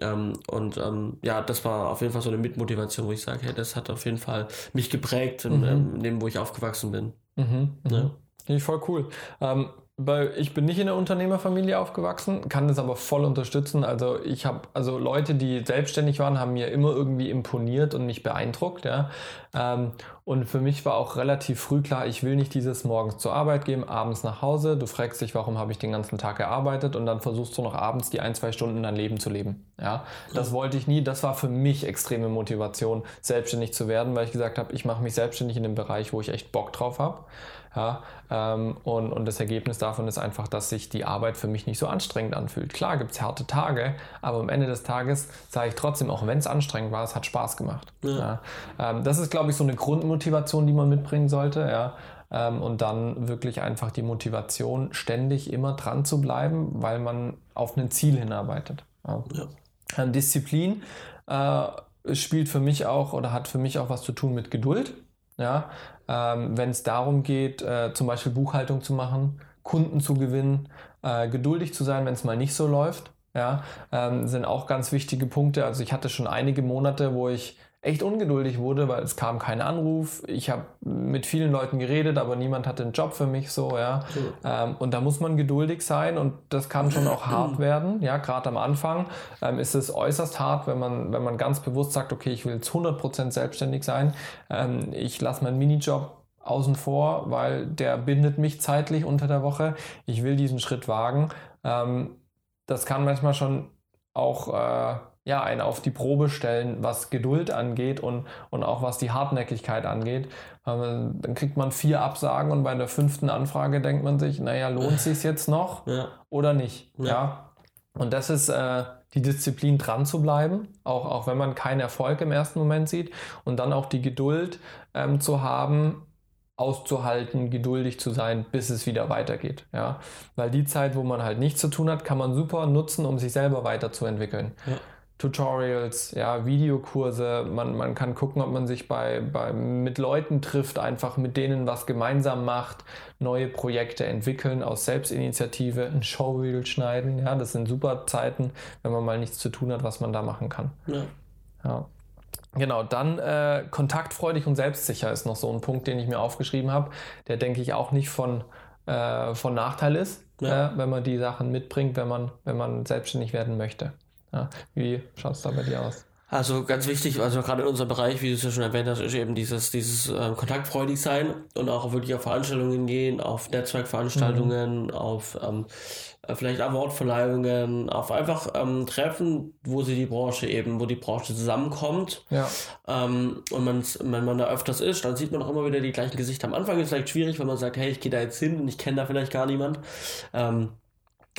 Ähm, und ähm, ja, das war auf jeden Fall so eine Mitmotivation, wo ich sage, hey, das hat auf jeden Fall mich geprägt, in, ähm, in dem, wo ich aufgewachsen bin. Mhm. Ja. Finde ich voll cool. Ähm, weil ich bin nicht in der Unternehmerfamilie aufgewachsen, kann das aber voll unterstützen. Also ich habe, also Leute, die selbstständig waren, haben mir immer irgendwie imponiert und mich beeindruckt, ja. Ähm, und für mich war auch relativ früh klar, ich will nicht dieses morgens zur Arbeit gehen, abends nach Hause. Du fragst dich, warum habe ich den ganzen Tag gearbeitet und dann versuchst du noch abends die ein, zwei Stunden dein Leben zu leben. Ja, das wollte ich nie. Das war für mich extreme Motivation, selbstständig zu werden, weil ich gesagt habe, ich mache mich selbstständig in dem Bereich, wo ich echt Bock drauf habe. Ja, ähm, und, und das Ergebnis davon ist einfach, dass sich die Arbeit für mich nicht so anstrengend anfühlt. Klar gibt es harte Tage, aber am Ende des Tages sage ich trotzdem, auch wenn es anstrengend war, es hat Spaß gemacht. Ja. Ähm, das ist, glaube ich, so eine Grundmotivation, die man mitbringen sollte. Ja. Ähm, und dann wirklich einfach die Motivation, ständig immer dran zu bleiben, weil man auf ein Ziel hinarbeitet. Ja. Ja. Ähm, Disziplin äh, spielt für mich auch oder hat für mich auch was zu tun mit Geduld. Ja, ähm, wenn es darum geht, äh, zum Beispiel Buchhaltung zu machen, Kunden zu gewinnen, äh, geduldig zu sein, wenn es mal nicht so läuft, ja, ähm, sind auch ganz wichtige Punkte. Also ich hatte schon einige Monate, wo ich echt ungeduldig wurde, weil es kam kein Anruf. Ich habe mit vielen Leuten geredet, aber niemand hatte einen Job für mich so, ja. Ähm, und da muss man geduldig sein und das kann schon auch hart werden. Ja, gerade am Anfang ähm, ist es äußerst hart, wenn man, wenn man ganz bewusst sagt, okay, ich will jetzt 100% selbstständig sein. Ähm, ich lasse meinen Minijob außen vor, weil der bindet mich zeitlich unter der Woche. Ich will diesen Schritt wagen. Ähm, das kann manchmal schon auch äh, ja, einen auf die Probe stellen, was Geduld angeht und, und auch was die Hartnäckigkeit angeht. Ähm, dann kriegt man vier Absagen und bei der fünften Anfrage denkt man sich, naja, lohnt sich jetzt noch Ja. oder nicht? Ja. Ja. Und das ist äh, die Disziplin, dran zu bleiben, auch, auch wenn man keinen Erfolg im ersten Moment sieht. Und dann auch die Geduld ähm, zu haben, auszuhalten, geduldig zu sein, bis es wieder weitergeht. Ja? Weil die Zeit, wo man halt nichts zu tun hat, kann man super nutzen, um sich selber weiterzuentwickeln. Ja. Tutorials, ja, Videokurse, man, man kann gucken, ob man sich bei, bei, mit Leuten trifft, einfach mit denen was gemeinsam macht, neue Projekte entwickeln aus Selbstinitiative, ein Showreel schneiden, ja, das sind super Zeiten, wenn man mal nichts zu tun hat, was man da machen kann. Ja. Ja. Genau, dann äh, kontaktfreudig und selbstsicher ist noch so ein Punkt, den ich mir aufgeschrieben habe, der denke ich auch nicht von, äh, von Nachteil ist, Ja. äh, wenn man die Sachen mitbringt, wenn man, wenn man selbstständig werden möchte. Ja. Wie schaut es da bei dir aus? Also ganz wichtig, also gerade in unserem Bereich, wie du es ja schon erwähnt hast, ist eben dieses, dieses äh, kontaktfreudig sein und auch wirklich auf Veranstaltungen gehen, auf Netzwerkveranstaltungen, auf ähm, äh, vielleicht Awardverleihungen, auf einfach ähm, Treffen, wo sie die Branche eben, wo die Branche zusammenkommt. Ja, Ähm, und man's, wenn man da öfters ist, dann sieht man auch immer wieder die gleichen Gesichter. Am Anfang ist es vielleicht schwierig, wenn man sagt, hey, ich gehe da jetzt hin und ich kenne da vielleicht gar niemand. Ähm,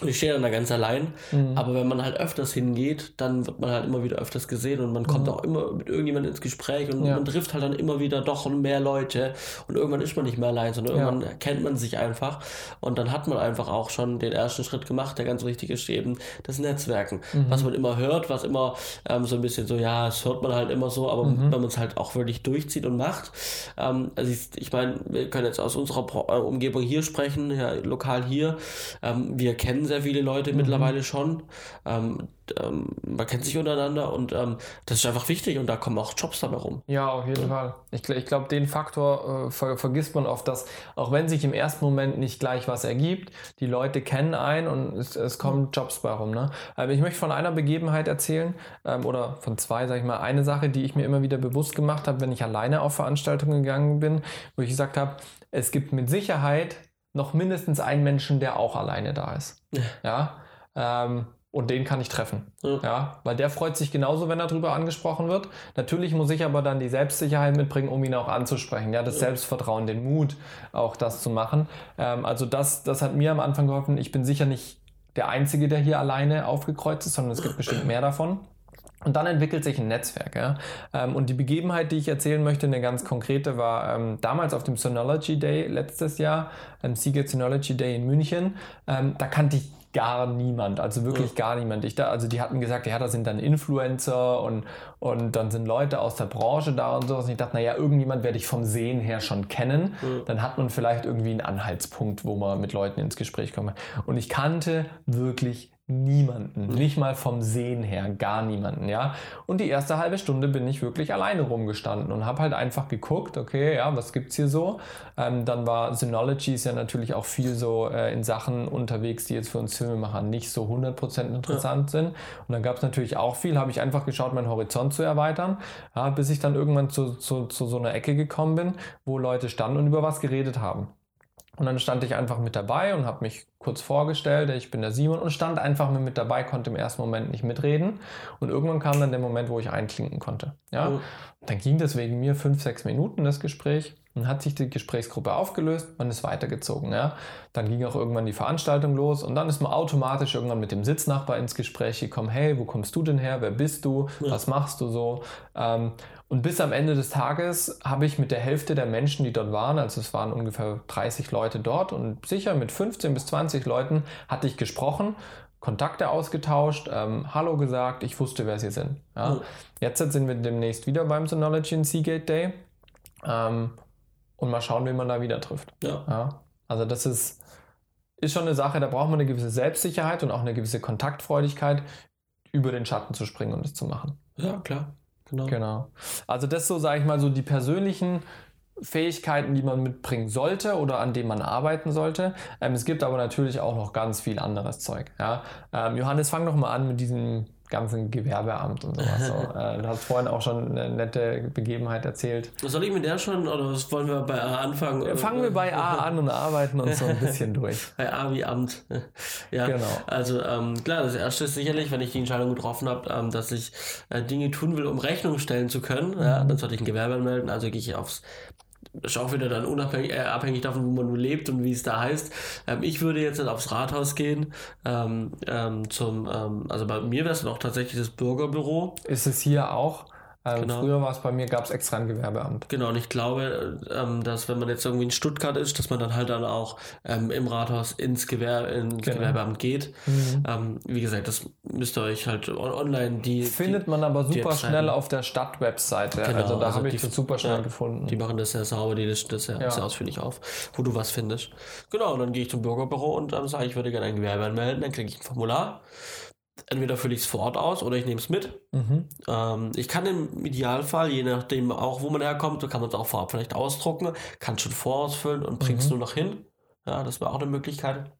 ich stehe dann da ganz allein. Mhm. Aber wenn man halt öfters hingeht, dann wird man halt immer wieder öfters gesehen und man kommt auch immer mit irgendjemandem ins Gespräch und Mhm. Ja. man trifft halt dann immer wieder doch mehr Leute und irgendwann ist man nicht mehr allein, sondern Ja. irgendwann kennt man sich einfach und dann hat man einfach auch schon den ersten Schritt gemacht, der ganz wichtig ist, eben das Netzwerken. Mhm. Was man immer hört, was immer ähm, so ein bisschen so, ja, das hört man halt immer so, aber Mhm. wenn man es halt auch wirklich durchzieht und macht, ähm, also ich, ich meine, wir können jetzt aus unserer äh, Umgebung hier sprechen, ja, lokal hier, ähm, wir kennen sehr viele Leute Mhm. mittlerweile schon. Ähm, ähm, man kennt sich untereinander und ähm, das ist einfach wichtig und da kommen auch Jobs dabei rum. Ja, auf jeden Fall. Ich, ich glaube, den Faktor äh, ver vergisst man oft, dass auch wenn sich im ersten Moment nicht gleich was ergibt, die Leute kennen einen und es, es kommen Jobs bei rum. Ne? Ähm, ich möchte von einer Begebenheit erzählen ähm, oder von zwei, sag ich mal. Eine Sache, die ich mir immer wieder bewusst gemacht habe, wenn ich alleine auf Veranstaltungen gegangen bin, wo ich gesagt habe, es gibt mit Sicherheit noch mindestens einen Menschen, der auch alleine da ist. Ja. Ähm, und den kann ich treffen. Ja. Ja, weil der freut sich genauso, wenn er darüber angesprochen wird. Natürlich muss ich aber dann die Selbstsicherheit mitbringen, um ihn auch anzusprechen. Ja, das Selbstvertrauen, den Mut, auch das zu machen. Ähm, also das, das hat mir am Anfang geholfen. Ich bin sicher nicht der Einzige, der hier alleine aufgekreuzt ist, sondern es gibt bestimmt mehr davon. Und dann entwickelt sich ein Netzwerk. Ja? Ähm, und die Begebenheit, die ich erzählen möchte, eine ganz konkrete, war ähm, damals auf dem Synology Day letztes Jahr, ähm, Seagate Synology Day in München. Ähm, da kannte ich gar niemand, also wirklich gar niemand. Ich da, also die hatten gesagt, ja, da sind dann Influencer und, und dann sind Leute aus der Branche da und sowas. Und ich dachte, naja, irgendjemand werde ich vom Sehen her schon kennen. Dann hat man vielleicht irgendwie einen Anhaltspunkt, wo man mit Leuten ins Gespräch kommt. Und ich kannte wirklich niemanden, nicht mal vom Sehen her, gar niemanden, ja. Und die erste halbe Stunde bin ich wirklich alleine rumgestanden und habe halt einfach geguckt, okay, ja, was gibt's hier so? Ähm, dann war Synology ist ja natürlich auch viel so äh, in Sachen unterwegs, die jetzt für uns Filmemacher nicht so 100% interessant sind. Und dann gab es natürlich auch viel, habe ich einfach geschaut, meinen Horizont zu erweitern, ja, bis ich dann irgendwann zu, zu, zu so einer Ecke gekommen bin, wo Leute standen und über was geredet haben. Und dann stand ich einfach mit dabei und habe mich kurz vorgestellt, ich bin der Simon und stand einfach mit, dabei, konnte im ersten Moment nicht mitreden. Und irgendwann kam dann der Moment, wo ich einklinken konnte. Ja? Oh. Dann ging das wegen mir fünf, sechs Minuten, das Gespräch. Dann hat sich die Gesprächsgruppe aufgelöst, man ist weitergezogen. Ja? Dann ging auch irgendwann die Veranstaltung los und dann ist man automatisch irgendwann mit dem Sitznachbar ins Gespräch gekommen. Hey, wo kommst du denn her? Wer bist du? Was machst du so? Ähm, und bis am Ende des Tages habe ich mit der Hälfte der Menschen, die dort waren, also es waren ungefähr 30 Leute dort und sicher mit 15 bis 20 Leuten hatte ich gesprochen, Kontakte ausgetauscht, ähm, Hallo gesagt, ich wusste, wer sie sind. Ja. Mhm. Jetzt sind wir demnächst wieder beim Synology and Seagate Day ähm, und mal schauen, wen man da wieder trifft. Ja. Ja. Also das ist, ist schon eine Sache, da braucht man eine gewisse Selbstsicherheit und auch eine gewisse Kontaktfreudigkeit, über den Schatten zu springen und es zu machen. Ja, klar. Genau. Genau. Also das so, sage ich mal, so die persönlichen Fähigkeiten, die man mitbringen sollte oder an denen man arbeiten sollte. Ähm, es gibt aber natürlich auch noch ganz viel anderes Zeug. Ja? Ähm, Johannes, fang doch mal an mit diesem ganzen Gewerbeamt und sowas. So. äh, du hast vorhin auch schon eine nette Begebenheit erzählt. Soll ich mit der schon oder was wollen wir bei A anfangen? Fangen wir bei A an und arbeiten uns so ein bisschen durch. Bei A wie Amt. Ja, Genau. also ähm, klar, das erste ist sicherlich, wenn ich die Entscheidung getroffen habe, ähm, dass ich äh, Dinge tun will, um Rechnung stellen zu können, ja, Mhm. dann sollte ich ein Gewerbe anmelden, also gehe ich aufs ist auch wieder dann unabhängig, äh, abhängig davon, wo man lebt und wie es da heißt. Ähm, ich würde jetzt dann aufs Rathaus gehen, ähm, ähm, zum, ähm, also bei mir wäre es dann auch tatsächlich das Bürgerbüro. Ist es hier auch? Ähm, Genau. Früher war es bei mir, gab es extra ein Gewerbeamt. Genau, und ich glaube, ähm, dass wenn man jetzt irgendwie in Stuttgart ist, dass man dann halt dann auch ähm, im Rathaus ins, Gewer ins Genau. Gewerbeamt geht. Mhm. Ähm, wie gesagt, das müsst ihr euch halt on online die Findet man aber super schnell auf der Stadt-Webseite. Genau, also da also habe ich die- das super schnell ja, gefunden. Die machen das sehr sauber, die listen das sehr, Ja. sehr ausführlich auf, wo du was findest. Genau, und dann gehe ich zum Bürgerbüro und dann sage ich, ich würde gerne ein Gewerbe anmelden. Dann kriege ich ein Formular. Entweder fülle ich es vor Ort aus oder ich nehme es mit. mhm. Ähm, ich kann im Idealfall, je nachdem auch, wo man herkommt, so kann man es auch vorab vielleicht ausdrucken, kann schon vorausfüllen und bringt es Mhm. nur noch hin. Ja, das wäre auch eine Möglichkeit.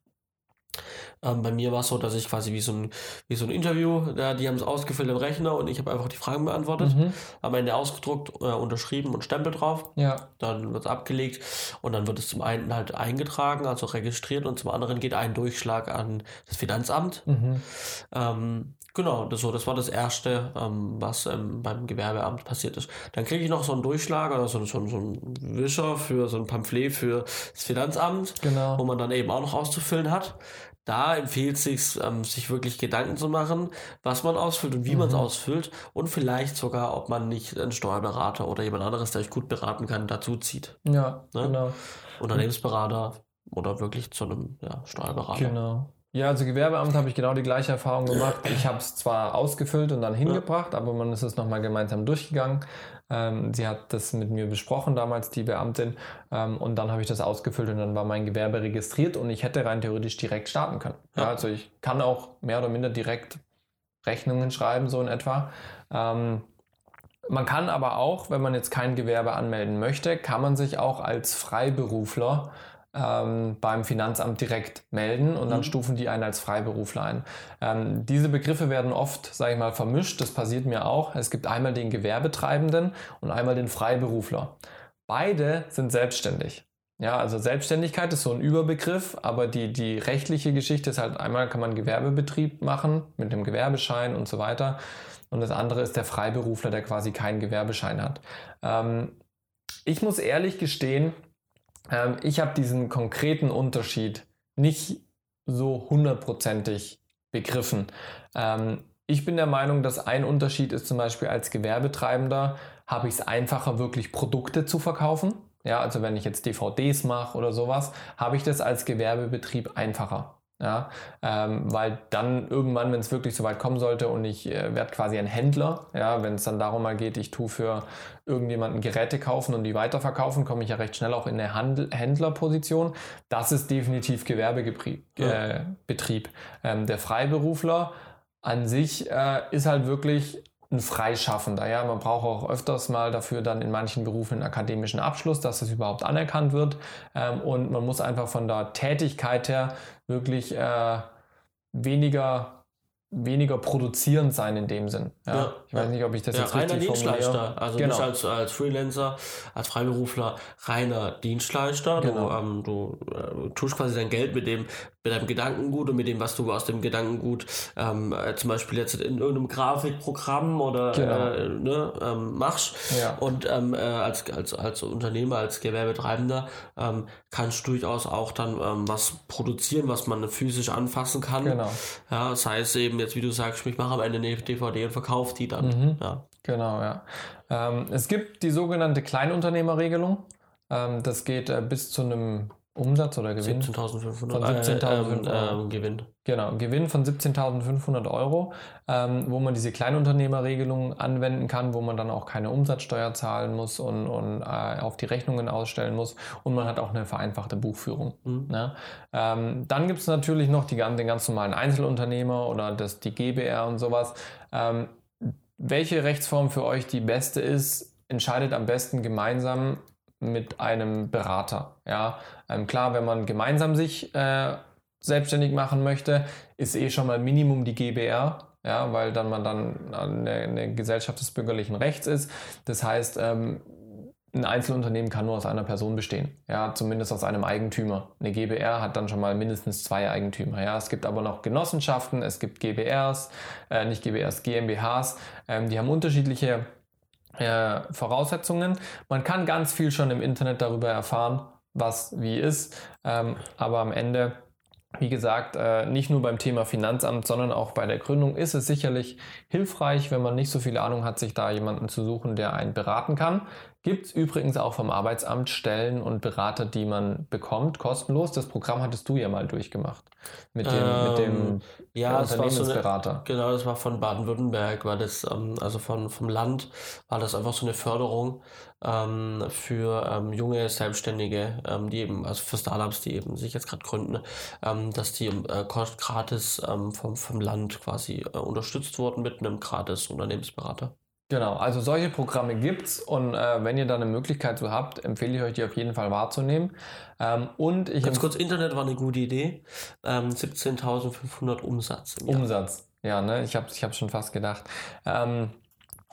Ähm, bei mir war es so, dass ich quasi wie so ein, wie so ein Interview, ja, die haben es ausgefüllt im Rechner und ich habe einfach die Fragen beantwortet. Mhm. Am Ende ausgedruckt, äh, unterschrieben und Stempel drauf. Ja. Dann wird es abgelegt und dann wird es zum einen halt eingetragen, also registriert und zum anderen geht ein Durchschlag an das Finanzamt. Mhm. Ähm, genau, das, so, das war das Erste, ähm, was ähm, beim Gewerbeamt passiert ist. Dann kriege ich noch so einen Durchschlag oder so, so, so einen Wischer für so ein Pamphlet für das Finanzamt, Genau. wo man dann eben auch noch auszufüllen hat. Da empfiehlt sich, ähm, sich wirklich Gedanken zu machen, was man ausfüllt und wie mhm. man es ausfüllt und vielleicht sogar, ob man nicht einen Steuerberater oder jemand anderes, der euch gut beraten kann, dazu zieht. Ja, ne? genau. Unternehmensberater oder wirklich zu einem ja, Steuerberater. Genau. Ja, also Gewerbeamt habe ich genau die gleiche Erfahrung gemacht. Ich habe es zwar ausgefüllt und dann hingebracht, aber man ist es nochmal gemeinsam durchgegangen. Ähm, sie hat das mit mir besprochen damals, die Beamtin, ähm, und dann habe ich das ausgefüllt und dann war mein Gewerbe registriert und ich hätte rein theoretisch direkt starten können. Ja. Ja, also ich kann auch mehr oder minder direkt Rechnungen schreiben, so in etwa. Ähm, man kann aber auch, wenn man jetzt kein Gewerbe anmelden möchte, kann man sich auch als Freiberufler ähm, beim Finanzamt direkt melden und dann mhm. stufen die einen als Freiberufler ein. Ähm, diese Begriffe werden oft, sage ich mal, vermischt. Das passiert mir auch. Es gibt einmal den Gewerbetreibenden und einmal den Freiberufler. Beide sind selbstständig. Ja, also Selbstständigkeit ist so ein Überbegriff, aber die, die rechtliche Geschichte ist halt einmal kann man Gewerbebetrieb machen mit dem Gewerbeschein und so weiter. Und das andere ist der Freiberufler, der quasi keinen Gewerbeschein hat. Ähm, ich muss ehrlich gestehen, ähm, ich habe diesen konkreten Unterschied nicht so hundertprozentig begriffen. Ähm, ich bin der Meinung, dass ein Unterschied ist zum Beispiel als Gewerbetreibender habe ich es einfacher, wirklich Produkte zu verkaufen. Ja, also wenn ich jetzt DVDs mache oder sowas, habe ich das als Gewerbebetrieb einfacher. Ja, ähm, weil dann irgendwann, wenn es wirklich so weit kommen sollte und ich äh, werde quasi ein Händler, ja, wenn es dann darum mal geht, ich tue für irgendjemanden Geräte kaufen und die weiterverkaufen, komme ich ja recht schnell auch in eine Handel Händlerposition. Das ist definitiv Gewerbebetrieb. Äh. Ähm, der Freiberufler an sich äh, ist halt wirklich ein Freischaffender. Ja? Man braucht auch öfters mal dafür dann in manchen Berufen einen akademischen Abschluss, dass das überhaupt anerkannt wird. Ähm, und man muss einfach von der Tätigkeit her wirklich äh, weniger weniger produzierend sein in dem Sinn. Ja, ja. Ich weiß nicht, ob ich das ja, jetzt reiner richtig Dienstleister, also genau. nicht als, als Freelancer, als Freiberufler, reiner Dienstleister. Genau. Du, ähm, du äh, tust quasi dein Geld mit dem, mit deinem Gedankengut und mit dem, was du aus dem Gedankengut ähm, äh, zum Beispiel jetzt in irgendeinem Grafikprogramm oder genau. äh, ne, ähm, machst. Ja. Und ähm, äh, als, als, als Unternehmer, als Gewerbetreibender ähm, kannst du durchaus auch dann ähm, was produzieren, was man physisch anfassen kann. Genau. Ja, sei es eben jetzt, wie du sagst, ich mache am Ende eine DVD und verkaufe die dann. Mhm. Ja. Genau, ja. Ähm, es gibt die sogenannte Kleinunternehmerregelung. Das geht äh, bis zu einem Umsatz oder Gewinn? 17.500 17 äh, äh, Gewinn. Genau, Gewinn von 17.500 Euro, ähm, wo man diese Kleinunternehmerregelung anwenden kann, wo man dann auch keine Umsatzsteuer zahlen muss und, und äh, auf die Rechnungen ausstellen muss und man hat auch eine vereinfachte Buchführung. Mhm. Ne? Ähm, dann gibt es natürlich noch die, den ganz normalen Einzelunternehmer oder das, die GBR und sowas. Ähm, welche Rechtsform für euch die beste ist, entscheidet am besten gemeinsam mit einem Berater. Ja, ähm, klar, wenn man gemeinsam sich äh, selbstständig machen möchte, ist eh schon mal Minimum die GBR. Ja, weil dann man dann eine, eine Gesellschaft des bürgerlichen Rechts ist. Das heißt, ähm, ein Einzelunternehmen kann nur aus einer Person bestehen, ja, zumindest aus einem Eigentümer. Eine GBR hat dann schon mal mindestens zwei Eigentümer. Ja, es gibt aber noch Genossenschaften, es gibt GBRs, äh, nicht GBRs, GmbHs, ähm, die haben unterschiedliche äh, Voraussetzungen. Man kann ganz viel schon im Internet darüber erfahren, was wie ist, ähm, aber am Ende wie gesagt, äh, nicht nur beim Thema Finanzamt, sondern auch bei der Gründung ist es sicherlich hilfreich, wenn man nicht so viel Ahnung hat, sich da jemanden zu suchen, der einen beraten kann. Gibt es übrigens auch vom Arbeitsamt Stellen und Berater, die man bekommt, kostenlos. Das Programm hattest du ja mal durchgemacht. Mit dem, ähm, mit dem ähm, ja, Unternehmensberater. So eine, genau, das war von Baden-Württemberg, war das, ähm, also von, vom Land, war das einfach so eine Förderung ähm, für ähm, junge Selbstständige, ähm, die eben, also für Startups, die eben sich jetzt gerade gründen, dass die äh, gratis vom, vom Land quasi äh, unterstützt wurden mit einem gratis Unternehmensberater. Genau, also solche Programme gibt es und äh, wenn ihr da eine Möglichkeit so habt, empfehle ich euch die auf jeden Fall wahrzunehmen. Ähm, und ich Ganz kurz, Internet war eine gute Idee. Ähm, 17.500 Umsatz. Umsatz, ja, ne? ich habe ich hab schon fast gedacht. Ähm,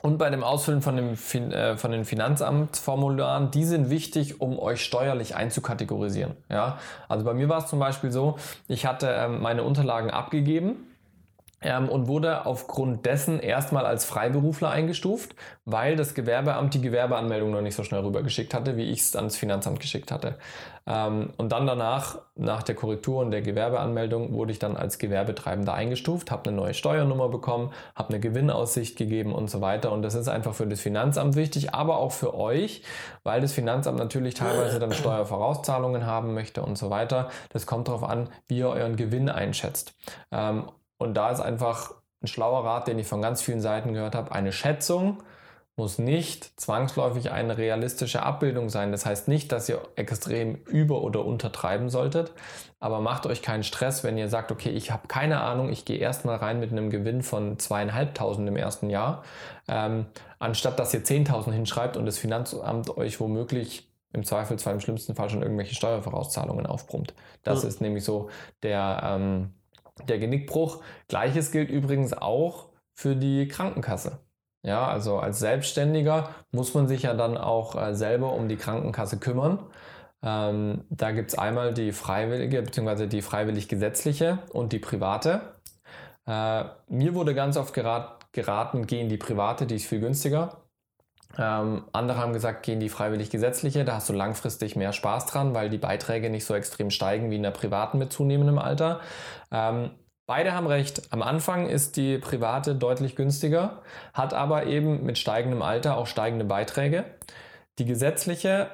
und bei dem Ausfüllen von, dem fin äh, von den Finanzamtsformularen, die sind wichtig, um euch steuerlich einzukategorisieren. Ja? Also bei mir war es zum Beispiel so, ich hatte ähm, meine Unterlagen abgegeben ähm, und wurde aufgrund dessen erstmal als Freiberufler eingestuft, weil das Gewerbeamt die Gewerbeanmeldung noch nicht so schnell rübergeschickt hatte, wie ich es ans Finanzamt geschickt hatte. Ähm, und dann danach, nach der Korrektur und der Gewerbeanmeldung, wurde ich dann als Gewerbetreibender eingestuft, habe eine neue Steuernummer bekommen, habe eine Gewinnaussicht gegeben und so weiter. Und das ist einfach für das Finanzamt wichtig, aber auch für euch, weil das Finanzamt natürlich teilweise dann Steuervorauszahlungen haben möchte und so weiter. Das kommt darauf an, wie ihr euren Gewinn einschätzt. Ähm, und da ist einfach ein schlauer Rat, den ich von ganz vielen Seiten gehört habe, eine Schätzung muss nicht zwangsläufig eine realistische Abbildung sein. Das heißt nicht, dass ihr extrem über- oder untertreiben solltet, aber macht euch keinen Stress, wenn ihr sagt, okay, ich habe keine Ahnung, ich gehe erstmal rein mit einem Gewinn von zweieinhalbtausend im ersten Jahr, ähm, anstatt dass ihr 10.000 hinschreibt und das Finanzamt euch womöglich im Zweifelsfall im schlimmsten Fall schon irgendwelche Steuervorauszahlungen aufbrummt. Das ja. ist nämlich so der, ähm, der Genickbruch. Gleiches gilt übrigens auch für die Krankenkasse. Ja, also als Selbstständiger muss man sich ja dann auch äh, selber um die Krankenkasse kümmern. Ähm, da gibt es einmal die freiwillige bzw. die freiwillig gesetzliche und die private. Äh, mir wurde ganz oft gerat, geraten, gehen die private, die ist viel günstiger. Ähm, andere haben gesagt, gehen die freiwillig gesetzliche, da hast du langfristig mehr Spaß dran, weil die Beiträge nicht so extrem steigen wie in der privaten mit zunehmendem Alter. Ähm, Beide haben recht. Am Anfang ist die private deutlich günstiger, hat aber eben mit steigendem Alter auch steigende Beiträge. Die gesetzliche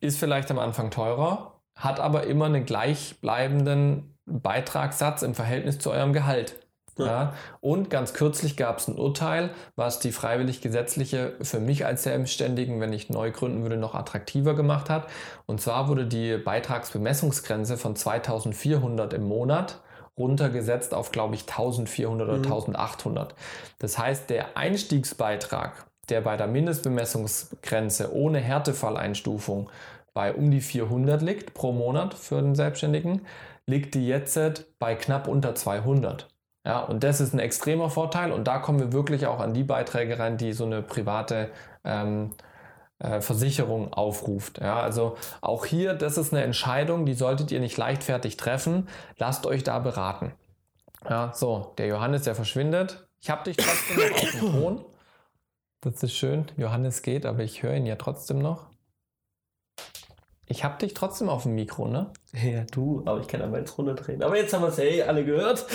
ist vielleicht am Anfang teurer, hat aber immer einen gleichbleibenden Beitragssatz im Verhältnis zu eurem Gehalt. Ja. ja. Und ganz kürzlich gab es ein Urteil, was die freiwillig gesetzliche für mich als Selbstständigen, wenn ich neu gründen würde, noch attraktiver gemacht hat. Und zwar wurde die Beitragsbemessungsgrenze von 2400 im Monat runtergesetzt auf, glaube ich, 1400 oder mhm. 1800. Das heißt, der Einstiegsbeitrag, der bei der Mindestbemessungsgrenze ohne Härtefalleinstufung bei um die 400 liegt pro Monat für den Selbstständigen, liegt die jetzt bei knapp unter 200. Ja, und das ist ein extremer Vorteil und da kommen wir wirklich auch an die Beiträge rein, die so eine private ähm, äh, Versicherung aufruft. Ja, also auch hier, das ist eine Entscheidung, die solltet ihr nicht leichtfertig treffen. Lasst euch da beraten. Ja, so, der Johannes, der verschwindet. Ich habe dich trotzdem noch auf dem Ton. Das ist schön. Johannes geht, aber ich höre ihn ja trotzdem noch. Ich habe dich trotzdem auf dem Mikro, ne? Ja, du, aber ich kann aber jetzt runterdrehen. Aber jetzt haben wir es ja eh alle gehört.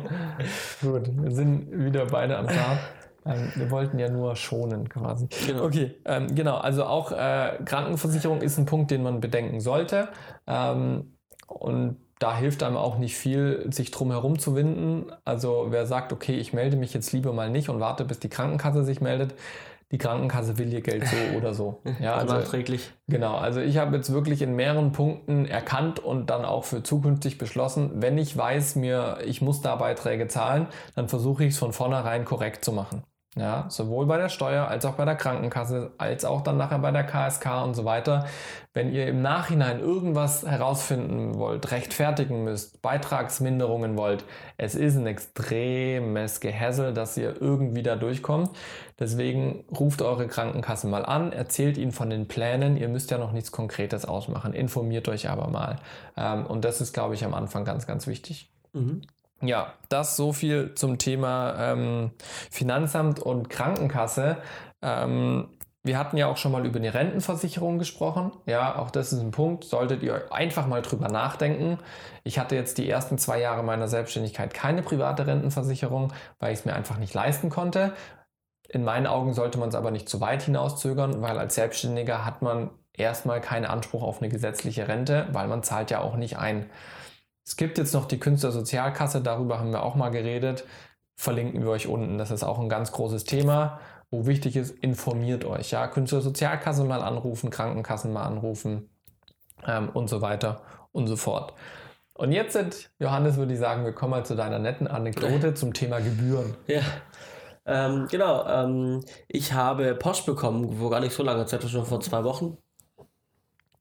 Gut, wir sind wieder beide am Start. Ähm, wir wollten ja nur schonen quasi. Genau. Okay, ähm, genau. Also auch äh, Krankenversicherung ist ein Punkt, den man bedenken sollte. Ähm, und da hilft einem auch nicht viel, sich drum herum zu winden. Also wer sagt, okay, ich melde mich jetzt lieber mal nicht und warte, bis die Krankenkasse sich meldet, die Krankenkasse will ihr Geld so oder so. Ja, also, nachträglich. Genau, also ich habe jetzt wirklich in mehreren Punkten erkannt und dann auch für zukünftig beschlossen, wenn ich weiß, mir, ich muss da Beiträge zahlen, dann versuche ich es von vornherein korrekt zu machen. Ja, sowohl bei der Steuer als auch bei der Krankenkasse, als auch dann nachher bei der KSK und so weiter. Wenn ihr im Nachhinein irgendwas herausfinden wollt, rechtfertigen müsst, Beitragsminderungen wollt, es ist ein extremes Gehässel, dass ihr irgendwie da durchkommt. Deswegen ruft eure Krankenkasse mal an, erzählt ihnen von den Plänen. Ihr müsst ja noch nichts Konkretes ausmachen, informiert euch aber mal. Ähm, und das ist, glaube ich, am Anfang ganz, ganz wichtig. Mhm. Ja, das so viel zum Thema ähm, Finanzamt und Krankenkasse. Ähm, wir hatten ja auch schon mal über eine Rentenversicherung gesprochen. Ja, auch das ist ein Punkt. Solltet ihr einfach mal drüber nachdenken. Ich hatte jetzt die ersten zwei Jahre meiner Selbstständigkeit keine private Rentenversicherung, weil ich es mir einfach nicht leisten konnte. In meinen Augen sollte man es aber nicht zu weit hinauszögern, weil als Selbstständiger hat man erstmal keinen Anspruch auf eine gesetzliche Rente, weil man zahlt ja auch nicht ein. Es gibt jetzt noch die Künstlersozialkasse, darüber haben wir auch mal geredet. Verlinken wir euch unten. Das ist auch ein ganz großes Thema, wo wichtig ist, informiert euch. Ja, Künstlersozialkasse mal anrufen, Krankenkassen mal anrufen ähm, und so weiter und so fort. Und jetzt, Johannes, würde ich sagen, wir kommen mal zu deiner netten Anekdote zum Thema Gebühren. Ja. Ähm, genau, ähm, ich habe Post bekommen, vor gar nicht so langer Zeit, schon vor zwei Wochen,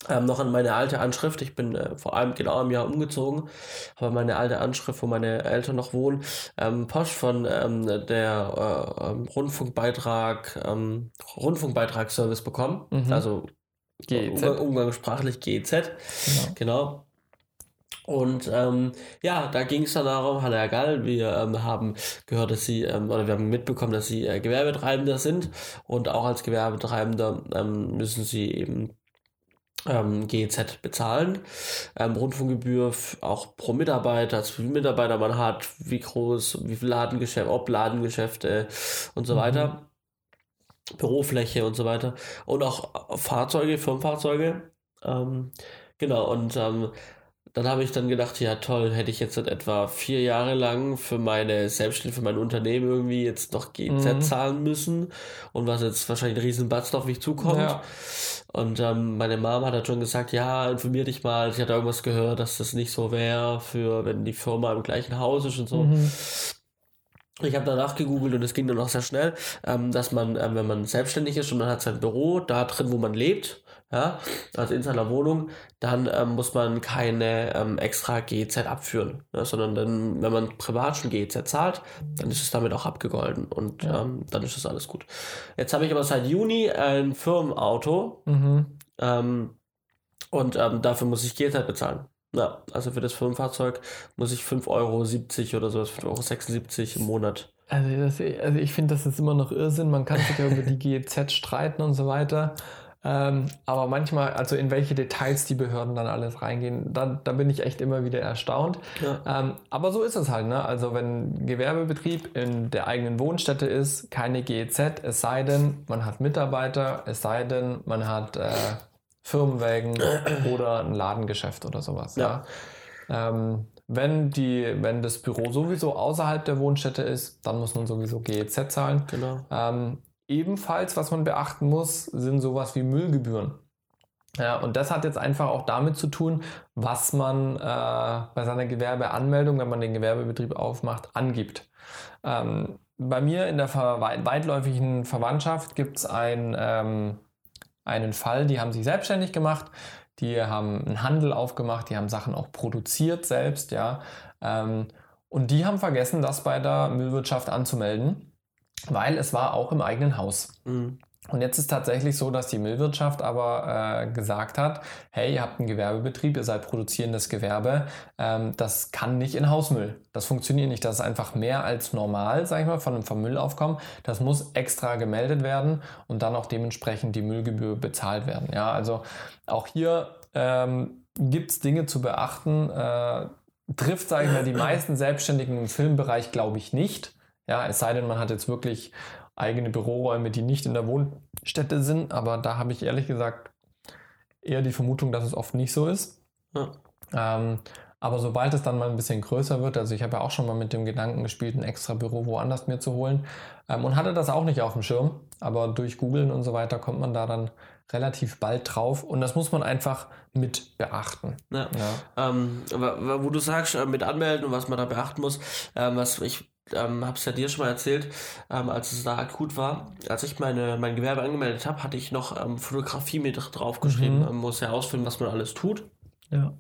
ähm, noch an meine alte Anschrift. Ich bin äh, vor allem genau im Jahr umgezogen, aber meine alte Anschrift, wo meine Eltern noch wohnen, ähm, Post von ähm, der äh, ähm, Rundfunkbeitrag, ähm, Rundfunkbeitragsservice bekommen. Mhm. Also GEZ. umgangssprachlich GEZ. Genau. genau. Und ähm, ja, da ging es dann darum, Hanna Gall, wir ähm, haben gehört, dass sie, ähm, oder wir haben mitbekommen, dass sie äh, Gewerbetreibender sind und auch als Gewerbetreibender ähm, müssen sie eben ähm, GEZ bezahlen. Ähm, Rundfunkgebühr auch pro Mitarbeiter, also wie viele Mitarbeiter man hat, wie groß, wie viel Ladengeschäft, ob Ladengeschäfte und so mhm. weiter. Bürofläche und so weiter. Und auch Fahrzeuge, Firmenfahrzeuge. Ähm, genau, und ähm, dann habe ich dann gedacht, ja toll, hätte ich jetzt etwa vier Jahre lang für meine Selbstständigkeit, für mein Unternehmen irgendwie jetzt noch GZ mhm. zahlen müssen und was jetzt wahrscheinlich ein riesen Batz auf mich zukommt. Ja. Und ähm, meine Mama hat halt schon gesagt, ja, informier dich mal. Sie hat irgendwas gehört, dass das nicht so wäre, für wenn die Firma im gleichen Haus ist und so. Mhm. Ich habe danach gegoogelt und es ging dann auch sehr schnell, ähm, dass man, ähm, wenn man selbstständig ist und man hat sein Büro da drin, wo man lebt, ja, also in seiner Wohnung, dann ähm, muss man keine ähm, extra GEZ abführen, ja, sondern dann, wenn man privat schon GEZ zahlt, dann ist es damit auch abgegolten und ja. ähm, dann ist das alles gut. Jetzt habe ich aber seit Juni ein Firmenauto mhm. Ähm, und ähm, dafür muss ich GEZ bezahlen. Ja, also für das Firmenfahrzeug muss ich 5,70 Euro oder so, 5,76 Euro im Monat. Also, das, also ich finde, das ist immer noch Irrsinn. Man kann sich ja über die GEZ streiten und so weiter. Ähm, aber manchmal, also in welche Details die Behörden dann alles reingehen, da, da bin ich echt immer wieder erstaunt. Ja. Ähm, aber so ist es halt. Ne? Also wenn Gewerbebetrieb in der eigenen Wohnstätte ist, keine GEZ, es sei denn, man hat Mitarbeiter, es sei denn, man hat äh, Firmenwägen oder ein Ladengeschäft oder sowas. Ja. ja? Ähm, wenn, die, wenn das Büro sowieso außerhalb der Wohnstätte ist, dann muss man sowieso GEZ zahlen. Genau. Ähm, Ebenfalls, was man beachten muss, sind sowas wie Müllgebühren. Ja, und das hat jetzt einfach auch damit zu tun, was man äh, bei seiner Gewerbeanmeldung, wenn man den Gewerbebetrieb aufmacht, angibt. Ähm, bei mir in der ver weitläufigen Verwandtschaft gibt es ein, ähm, einen Fall, die haben sich selbstständig gemacht, die haben einen Handel aufgemacht, die haben Sachen auch produziert selbst, ja. Ähm, und die haben vergessen, das bei der Müllwirtschaft anzumelden weil es war auch im eigenen Haus. Mhm. Und jetzt ist tatsächlich so, dass die Müllwirtschaft aber äh, gesagt hat, hey, ihr habt einen Gewerbebetrieb, ihr seid produzierendes Gewerbe, ähm, das kann nicht in Hausmüll. Das funktioniert nicht. Das ist einfach mehr als normal, sag ich mal, von einem Vermülllaufkommen. Das muss extra gemeldet werden und dann auch dementsprechend die Müllgebühr bezahlt werden. Ja, also auch hier ähm, gibt es Dinge zu beachten. Äh, trifft, sage ich mal, die meisten Selbstständigen im Filmbereich, glaube ich, nicht. Ja, es sei denn, man hat jetzt wirklich eigene Büroräume, die nicht in der Wohnstätte sind, aber da habe ich ehrlich gesagt eher die Vermutung, dass es oft nicht so ist. Ja. Ähm, aber sobald es dann mal ein bisschen größer wird, also ich habe ja auch schon mal mit dem Gedanken gespielt, ein extra Büro woanders mir zu holen ähm, und hatte das auch nicht auf dem Schirm, aber durch Googlen und so weiter kommt man da dann relativ bald drauf und das muss man einfach mit beachten. Ja. ja. Ähm, wo du sagst, äh, mit anmelden und was man da beachten muss, ähm, was ich ähm, habe es ja dir schon mal erzählt, ähm, als es da akut war. Als ich meine, mein Gewerbe angemeldet habe, hatte ich noch ähm, Fotografie mit draufgeschrieben. Mhm. Man muss ja ausfinden, was man alles tut. Ja.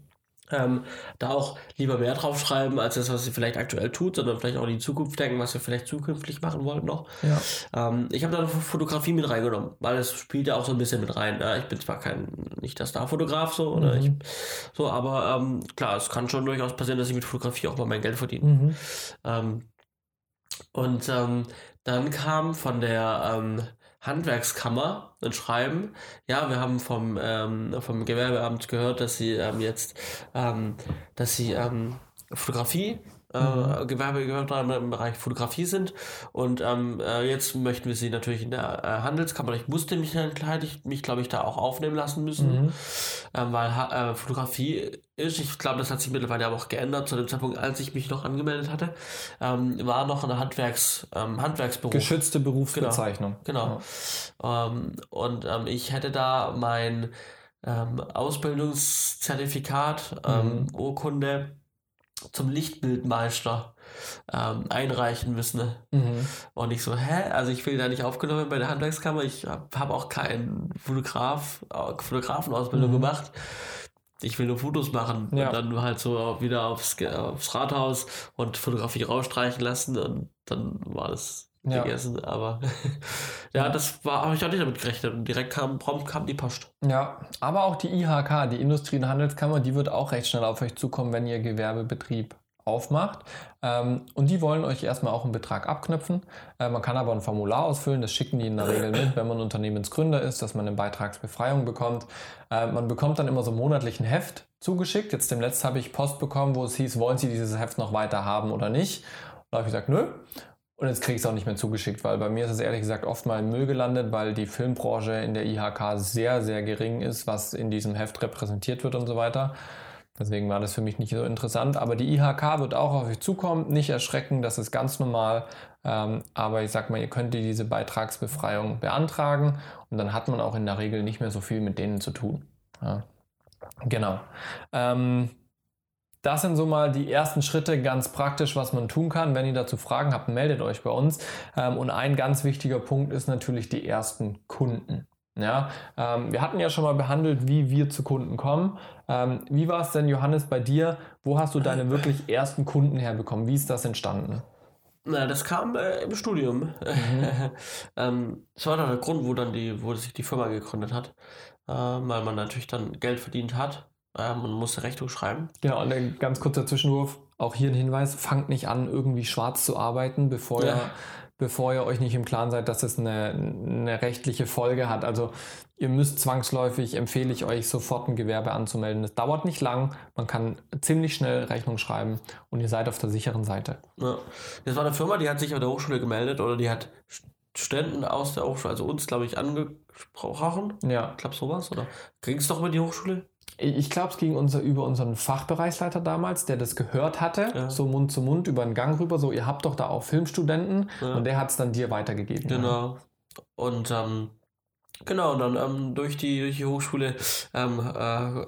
Ähm, da auch lieber mehr draufschreiben, als das, was sie vielleicht aktuell tut, sondern vielleicht auch in die Zukunft denken, was wir vielleicht zukünftig machen wollen noch. Ja. Ähm, ich habe da Fotografie mit reingenommen, weil es spielt ja auch so ein bisschen mit rein. Ja, ich bin zwar kein, nicht der Starfotograf so, oder mhm. ich, so, aber ähm, klar, es kann schon durchaus passieren, dass ich mit Fotografie auch mal mein Geld verdiene. Mhm. Ähm, und ähm, dann kam von der ähm, Handwerkskammer ein Schreiben. Ja, wir haben vom, ähm, vom Gewerbeamt gehört, dass sie ähm, jetzt, ähm, dass sie ähm, Fotografie äh, mhm. Gewerbe, Gewerbe im Bereich Fotografie sind. Und ähm, äh, jetzt möchten wir sie natürlich in der äh, Handelskammer. Ich musste mich mich, glaube ich, da auch aufnehmen lassen müssen, mhm. ähm, weil äh, Fotografie ist, ich glaube, das hat sich mittlerweile aber auch geändert. Zu dem Zeitpunkt, als ich mich noch angemeldet hatte, ähm, war noch eine Handwerks, ähm, Handwerksberuf. Geschützte Berufsbezeichnung. Genau. genau. Ähm, und ähm, ich hätte da mein Ausbildungszertifikat, mhm. Urkunde, zum Lichtbildmeister ähm, einreichen müssen. Mhm. Und ich so, hä? Also ich will da nicht aufgenommen bei der Handwerkskammer. Ich habe hab auch keinen Fotograf, äh, Fotografenausbildung mhm. gemacht. Ich will nur Fotos machen ja. und dann halt so wieder aufs, aufs Rathaus und Fotografie rausstreichen lassen und dann war das Ja. gegessen. Aber ja, das war, habe ich auch nicht damit gerechnet. Und direkt kam, prompt kam die Post. Ja, aber auch die IHK, die Industrie- und Handelskammer, die wird auch recht schnell auf euch zukommen, wenn ihr Gewerbebetrieb aufmacht. Ähm, und die wollen euch erstmal auch einen Betrag abknüpfen. Äh, man kann aber ein Formular ausfüllen, das schicken die in der Regel mit, wenn man Unternehmensgründer ist, dass man eine Beitragsbefreiung bekommt. Äh, man bekommt dann immer so monatlich ein Heft zugeschickt. Jetzt demnächst habe ich Post bekommen, wo es hieß, wollen Sie dieses Heft noch weiter haben oder nicht? Da habe ich gesagt, nö. Und jetzt kriege ich es auch nicht mehr zugeschickt, weil bei mir ist es ehrlich gesagt oft mal im Müll gelandet, weil die Filmbranche in der IHK sehr, sehr gering ist, was in diesem Heft repräsentiert wird und so weiter. Deswegen war das für mich nicht so interessant. Aber die IHK wird auch auf euch zukommen. Nicht erschrecken, das ist ganz normal. Ähm, aber ich sag mal, ihr könnt diese Beitragsbefreiung beantragen und dann hat man auch in der Regel nicht mehr so viel mit denen zu tun. Ja. Genau. Ähm, das sind so mal die ersten Schritte ganz praktisch, was man tun kann. Wenn ihr dazu Fragen habt, meldet euch bei uns. Ähm, und ein ganz wichtiger Punkt ist natürlich die ersten Kunden. Ja, ähm, wir hatten ja schon mal behandelt, wie wir zu Kunden kommen. Ähm, wie war es denn, Johannes, bei dir? Wo hast du deine wirklich ersten Kunden herbekommen? Wie ist das entstanden? Na, das kam äh, im Studium. ähm, das war dann der Grund, wo dann die, wo sich die Firma gegründet hat. Äh, weil man natürlich dann Geld verdient hat ähm, und musste Rechnung schreiben. Genau, und ein ganz kurzer Zwischenwurf. Auch hier ein Hinweis, fangt nicht an, irgendwie schwarz zu arbeiten, bevor Ja. ihr bevor ihr euch nicht im Klaren seid, dass es eine, eine rechtliche Folge hat. Also ihr müsst zwangsläufig, empfehle ich euch, sofort ein Gewerbe anzumelden. Es dauert nicht lang, man kann ziemlich schnell Rechnung schreiben und ihr seid auf der sicheren Seite. Ja. Das war eine Firma, die hat sich an der Hochschule gemeldet oder die hat Studenten aus der Hochschule, also uns, glaube ich, angesprochen. Ja, Ich glaube sowas, oder? Ging es doch über die Hochschule? Ich glaube, es ging unser, über unseren Fachbereichsleiter damals, der das gehört hatte, Ja. so Mund zu Mund über den Gang rüber, so ihr habt doch da auch Filmstudenten Ja. und der hat es dann dir weitergegeben. Genau. Und ähm, genau, und dann ähm, durch, die, durch die Hochschule ähm, äh,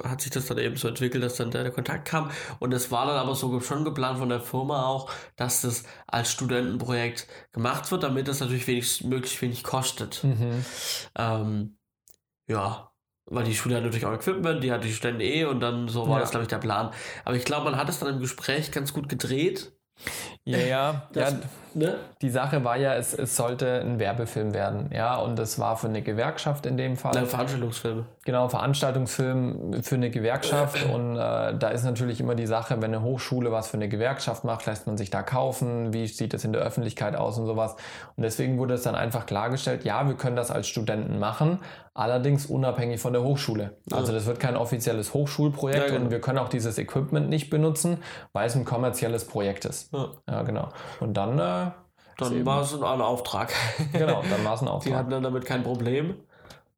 hat sich das dann eben so entwickelt, dass dann der, der Kontakt kam. Und es war dann aber so schon geplant von der Firma auch, dass das als Studentenprojekt gemacht wird, damit das natürlich wenig, möglichst wenig kostet. Mhm. Ähm, ja, weil die Schule hat natürlich auch Equipment, die hat die Studenten eh und dann so war Ja. das, glaube ich, der Plan. Aber ich glaube, man hat es dann im Gespräch ganz gut gedreht. Ja, ja, Das, ja, ne? die Sache war ja, es, es sollte ein Werbefilm werden, ja, und das war für eine Gewerkschaft in dem Fall. Nein, Veranstaltungsfilme. Genau, Veranstaltungsfilm für eine Gewerkschaft und äh, da ist natürlich immer die Sache, wenn eine Hochschule was für eine Gewerkschaft macht, lässt man sich da kaufen, wie sieht das in der Öffentlichkeit aus und sowas. Und deswegen wurde es dann einfach klargestellt, ja, wir können das als Studenten machen, allerdings unabhängig von der Hochschule. Also das wird kein offizielles Hochschulprojekt Ja, genau. und wir können auch dieses Equipment nicht benutzen, weil es ein kommerzielles Projekt ist. Ja. Ja, genau. Und dann, äh, Dann war es ein Auftrag. genau, dann war es ein Die Auftrag. hatten dann damit kein Problem.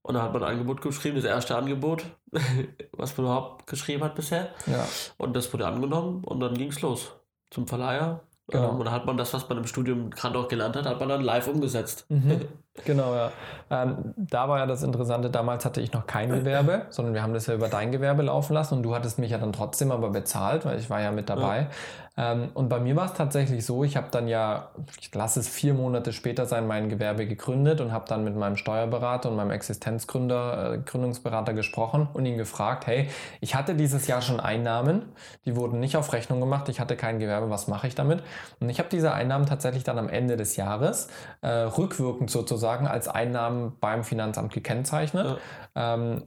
Und dann hat man ein Angebot geschrieben, das erste Angebot, was man überhaupt geschrieben hat bisher. Ja. Und das wurde angenommen und dann ging es los zum Verleiher. Genau. Ähm, und dann hat man das, was man im Studium gerade auch gelernt hat, hat man dann live umgesetzt. Mhm. Genau, ja. Ähm, da war ja das Interessante, damals hatte ich noch kein Gewerbe, sondern wir haben das ja über dein Gewerbe laufen lassen und du hattest mich ja dann trotzdem aber bezahlt, weil ich war ja mit dabei. Ähm, und bei mir war es tatsächlich so, ich habe dann ja, ich lasse es vier Monate später sein, mein Gewerbe gegründet und habe dann mit meinem Steuerberater und meinem Existenzgründer, äh, Gründungsberater gesprochen und ihn gefragt, hey, ich hatte dieses Jahr schon Einnahmen, die wurden nicht auf Rechnung gemacht, ich hatte kein Gewerbe, was mache ich damit? Und ich habe diese Einnahmen tatsächlich dann am Ende des Jahres äh, rückwirkend sozusagen als Einnahmen beim Finanzamt gekennzeichnet. Ähm,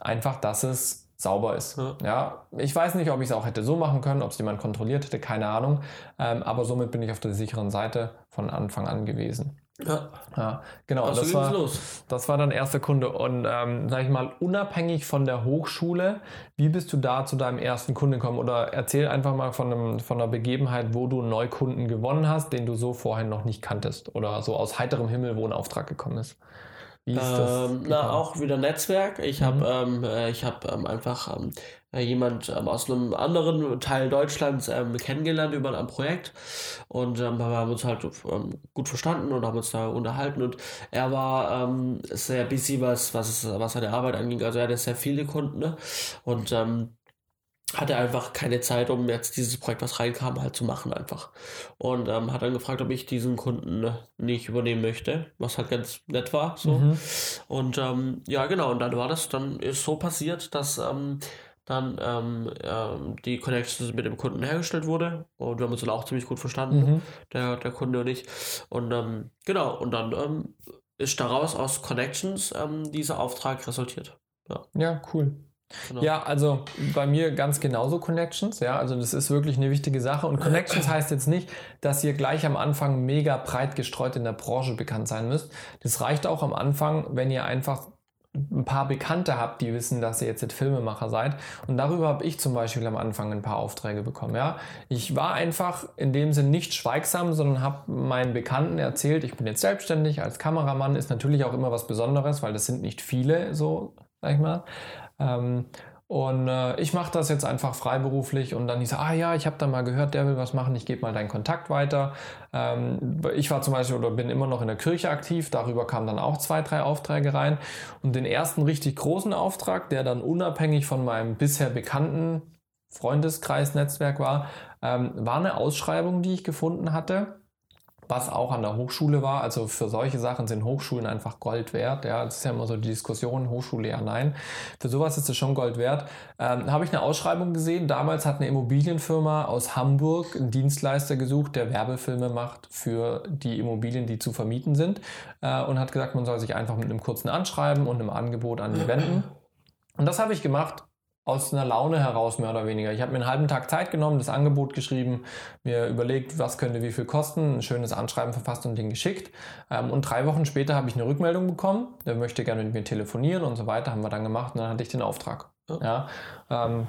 einfach, dass es sauber ist. Ja. Ja, ich weiß nicht, ob ich es auch hätte so machen können, ob es jemand kontrolliert hätte, keine Ahnung. Ähm, aber somit bin ich auf der sicheren Seite von Anfang an gewesen. Ja, Ja, genau. also das war, los. das war dann erster Kunde. Und ähm, sag ich mal, unabhängig von der Hochschule, wie bist du da zu deinem ersten Kunden gekommen? Oder erzähl einfach mal von, einem, von einer Begebenheit, wo du einen Neukunden gewonnen hast, den du so vorher noch nicht kanntest. Oder so aus heiterem Himmel, wo ein Auftrag gekommen ist. Wie ist das? Ähm, na, auch wieder Netzwerk. Ich Mhm. habe ähm, äh, ich hab, ähm, einfach ähm, äh, jemand ähm, aus einem anderen Teil Deutschlands ähm, kennengelernt über ein Projekt und ähm, wir haben uns halt gut verstanden und haben uns da unterhalten und er war sehr busy, was, was, was seine Arbeit anging. Also er hatte sehr viele Kunden ne? und ähm, hatte einfach keine Zeit, um jetzt dieses Projekt, was reinkam, halt zu machen einfach. Und ähm, hat dann gefragt, ob ich diesen Kunden nicht übernehmen möchte, was halt ganz nett war. So. Mhm. Und ähm, ja, genau, und dann war das, dann ist so passiert, dass ähm, dann ähm, ähm, die Connections mit dem Kunden hergestellt wurde. Und wir haben uns dann auch ziemlich gut verstanden, Mhm. der, der Kunde und ich. Und ähm, genau, und dann ist daraus aus Connections dieser Auftrag resultiert. Ja, cool. Genau. Ja, also bei mir ganz genauso Connections. Ja, also das ist wirklich eine wichtige Sache. Und Connections heißt jetzt nicht, dass ihr gleich am Anfang mega breit gestreut in der Branche bekannt sein müsst. Das reicht auch am Anfang, wenn ihr einfach ein paar Bekannte habt, die wissen, dass ihr jetzt Filmemacher seid. Und darüber habe ich zum Beispiel am Anfang ein paar Aufträge bekommen. Ja, ich war einfach in dem Sinn nicht schweigsam, sondern habe meinen Bekannten erzählt, ich bin jetzt selbstständig als Kameramann. Ist natürlich auch immer was Besonderes, weil das sind nicht viele, so sag ich mal. Ähm, und äh, ich mache das jetzt einfach freiberuflich und dann so, ah ja, ich habe da mal gehört, der will was machen, ich gebe mal deinen Kontakt weiter. Ähm, ich war zum Beispiel oder bin immer noch in der Kirche aktiv, darüber kamen dann auch zwei, drei Aufträge rein. Und den ersten richtig großen Auftrag, der dann unabhängig von meinem bisher bekannten Freundeskreisnetzwerk war, ähm, war eine Ausschreibung, die ich gefunden hatte was auch an der Hochschule war. Also für solche Sachen sind Hochschulen einfach Gold wert. Ja, das ist ja immer so die Diskussion, Hochschule ja, nein. Für sowas ist es schon Gold wert. Ähm, Habe ich eine Ausschreibung gesehen. Damals hat eine Immobilienfirma aus Hamburg einen Dienstleister gesucht, der Werbefilme macht für die Immobilien, die zu vermieten sind. Äh, und hat gesagt, man soll sich einfach mit einem kurzen Anschreiben und einem Angebot an die wenden. Und das habe ich gemacht aus einer Laune heraus, mehr oder weniger. Ich habe mir einen halben Tag Zeit genommen, das Angebot geschrieben, mir überlegt, was könnte wie viel kosten, ein schönes Anschreiben verfasst und den geschickt. Ähm, und drei Wochen später habe ich eine Rückmeldung bekommen, der möchte gerne mit mir telefonieren und so weiter, haben wir dann gemacht und dann hatte ich den Auftrag. Ja, ähm,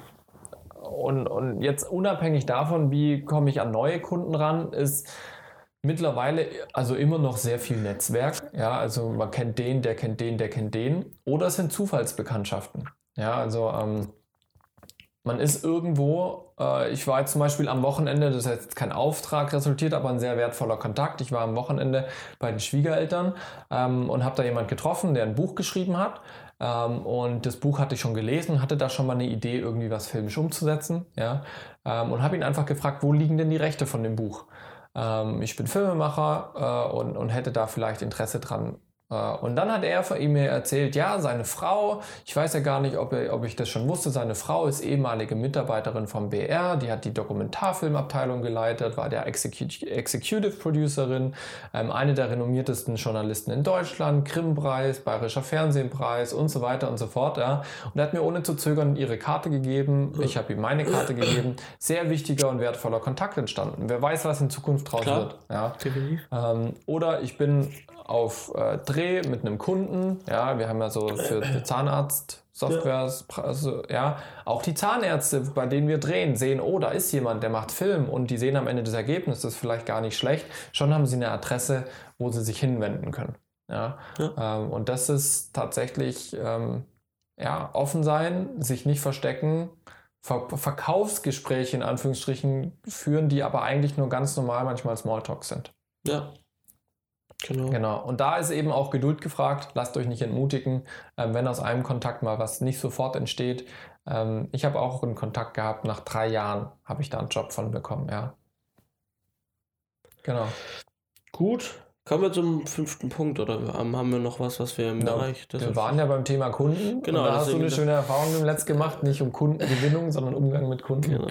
und, und jetzt unabhängig davon, wie komme ich an neue Kunden ran, ist mittlerweile also immer noch sehr viel Netzwerk. Ja, also man kennt den, der kennt den, der kennt den. Oder es sind Zufallsbekanntschaften. Ja, also ähm, man ist irgendwo, äh, ich war jetzt zum Beispiel am Wochenende, das heißt jetzt kein Auftrag resultiert, aber ein sehr wertvoller Kontakt. Ich war am Wochenende bei den Schwiegereltern ähm, und habe da jemand getroffen, der ein Buch geschrieben hat. Ähm, und das Buch hatte ich schon gelesen, hatte da schon mal eine Idee, irgendwie was filmisch umzusetzen. Ja? Ähm, und habe ihn einfach gefragt, wo liegen denn die Rechte von dem Buch? Ähm, ich bin Filmemacher äh, und, und hätte da vielleicht Interesse dran, und dann hat er von ihm mir erzählt, ja, seine Frau, ich weiß ja gar nicht, ob, er, ob ich das schon wusste, seine Frau ist ehemalige Mitarbeiterin vom BR, die hat die Dokumentarfilmabteilung geleitet, war der Execu Executive Producerin, ähm, eine der renommiertesten Journalisten in Deutschland, Grimm-Preis, Bayerischer Fernsehpreis und so weiter und so fort. Ja. Und er hat mir ohne zu zögern ihre Karte gegeben, ich habe ihm meine Karte gegeben, sehr wichtiger und wertvoller Kontakt entstanden. Wer weiß, was in Zukunft draus Klar. wird. Ja. Ähm, oder ich bin auf äh, Dreh mit einem Kunden. Ja, wir haben ja so für, für Zahnarzt Softwares, also, ja, auch die Zahnärzte, bei denen wir drehen, sehen, oh, da ist jemand, der macht Film und die sehen am Ende des Ergebnisses vielleicht gar nicht schlecht. Schon haben sie eine Adresse, wo sie sich hinwenden können. Ja, Ähm, und das ist tatsächlich ähm, ja, offen sein, sich nicht verstecken, Ver Verkaufsgespräche in Anführungsstrichen führen, die aber eigentlich nur ganz normal manchmal Smalltalk sind. Ja. Genau. Genau. Und da ist eben auch Geduld gefragt. Lasst euch nicht entmutigen, ähm, wenn aus einem Kontakt mal was nicht sofort entsteht. Ähm, ich habe auch einen Kontakt gehabt. Nach drei Jahren habe ich da einen Job von bekommen. Ja. Genau. Gut. Kommen wir zum fünften Punkt oder haben wir noch was, was wir im Genau. Bereich des Wir waren ja beim Thema Kunden. Genau, da hast du eine schöne Erfahrung im Letzt gemacht. Nicht um Kundengewinnung, sondern Umgang mit Kunden. Genau.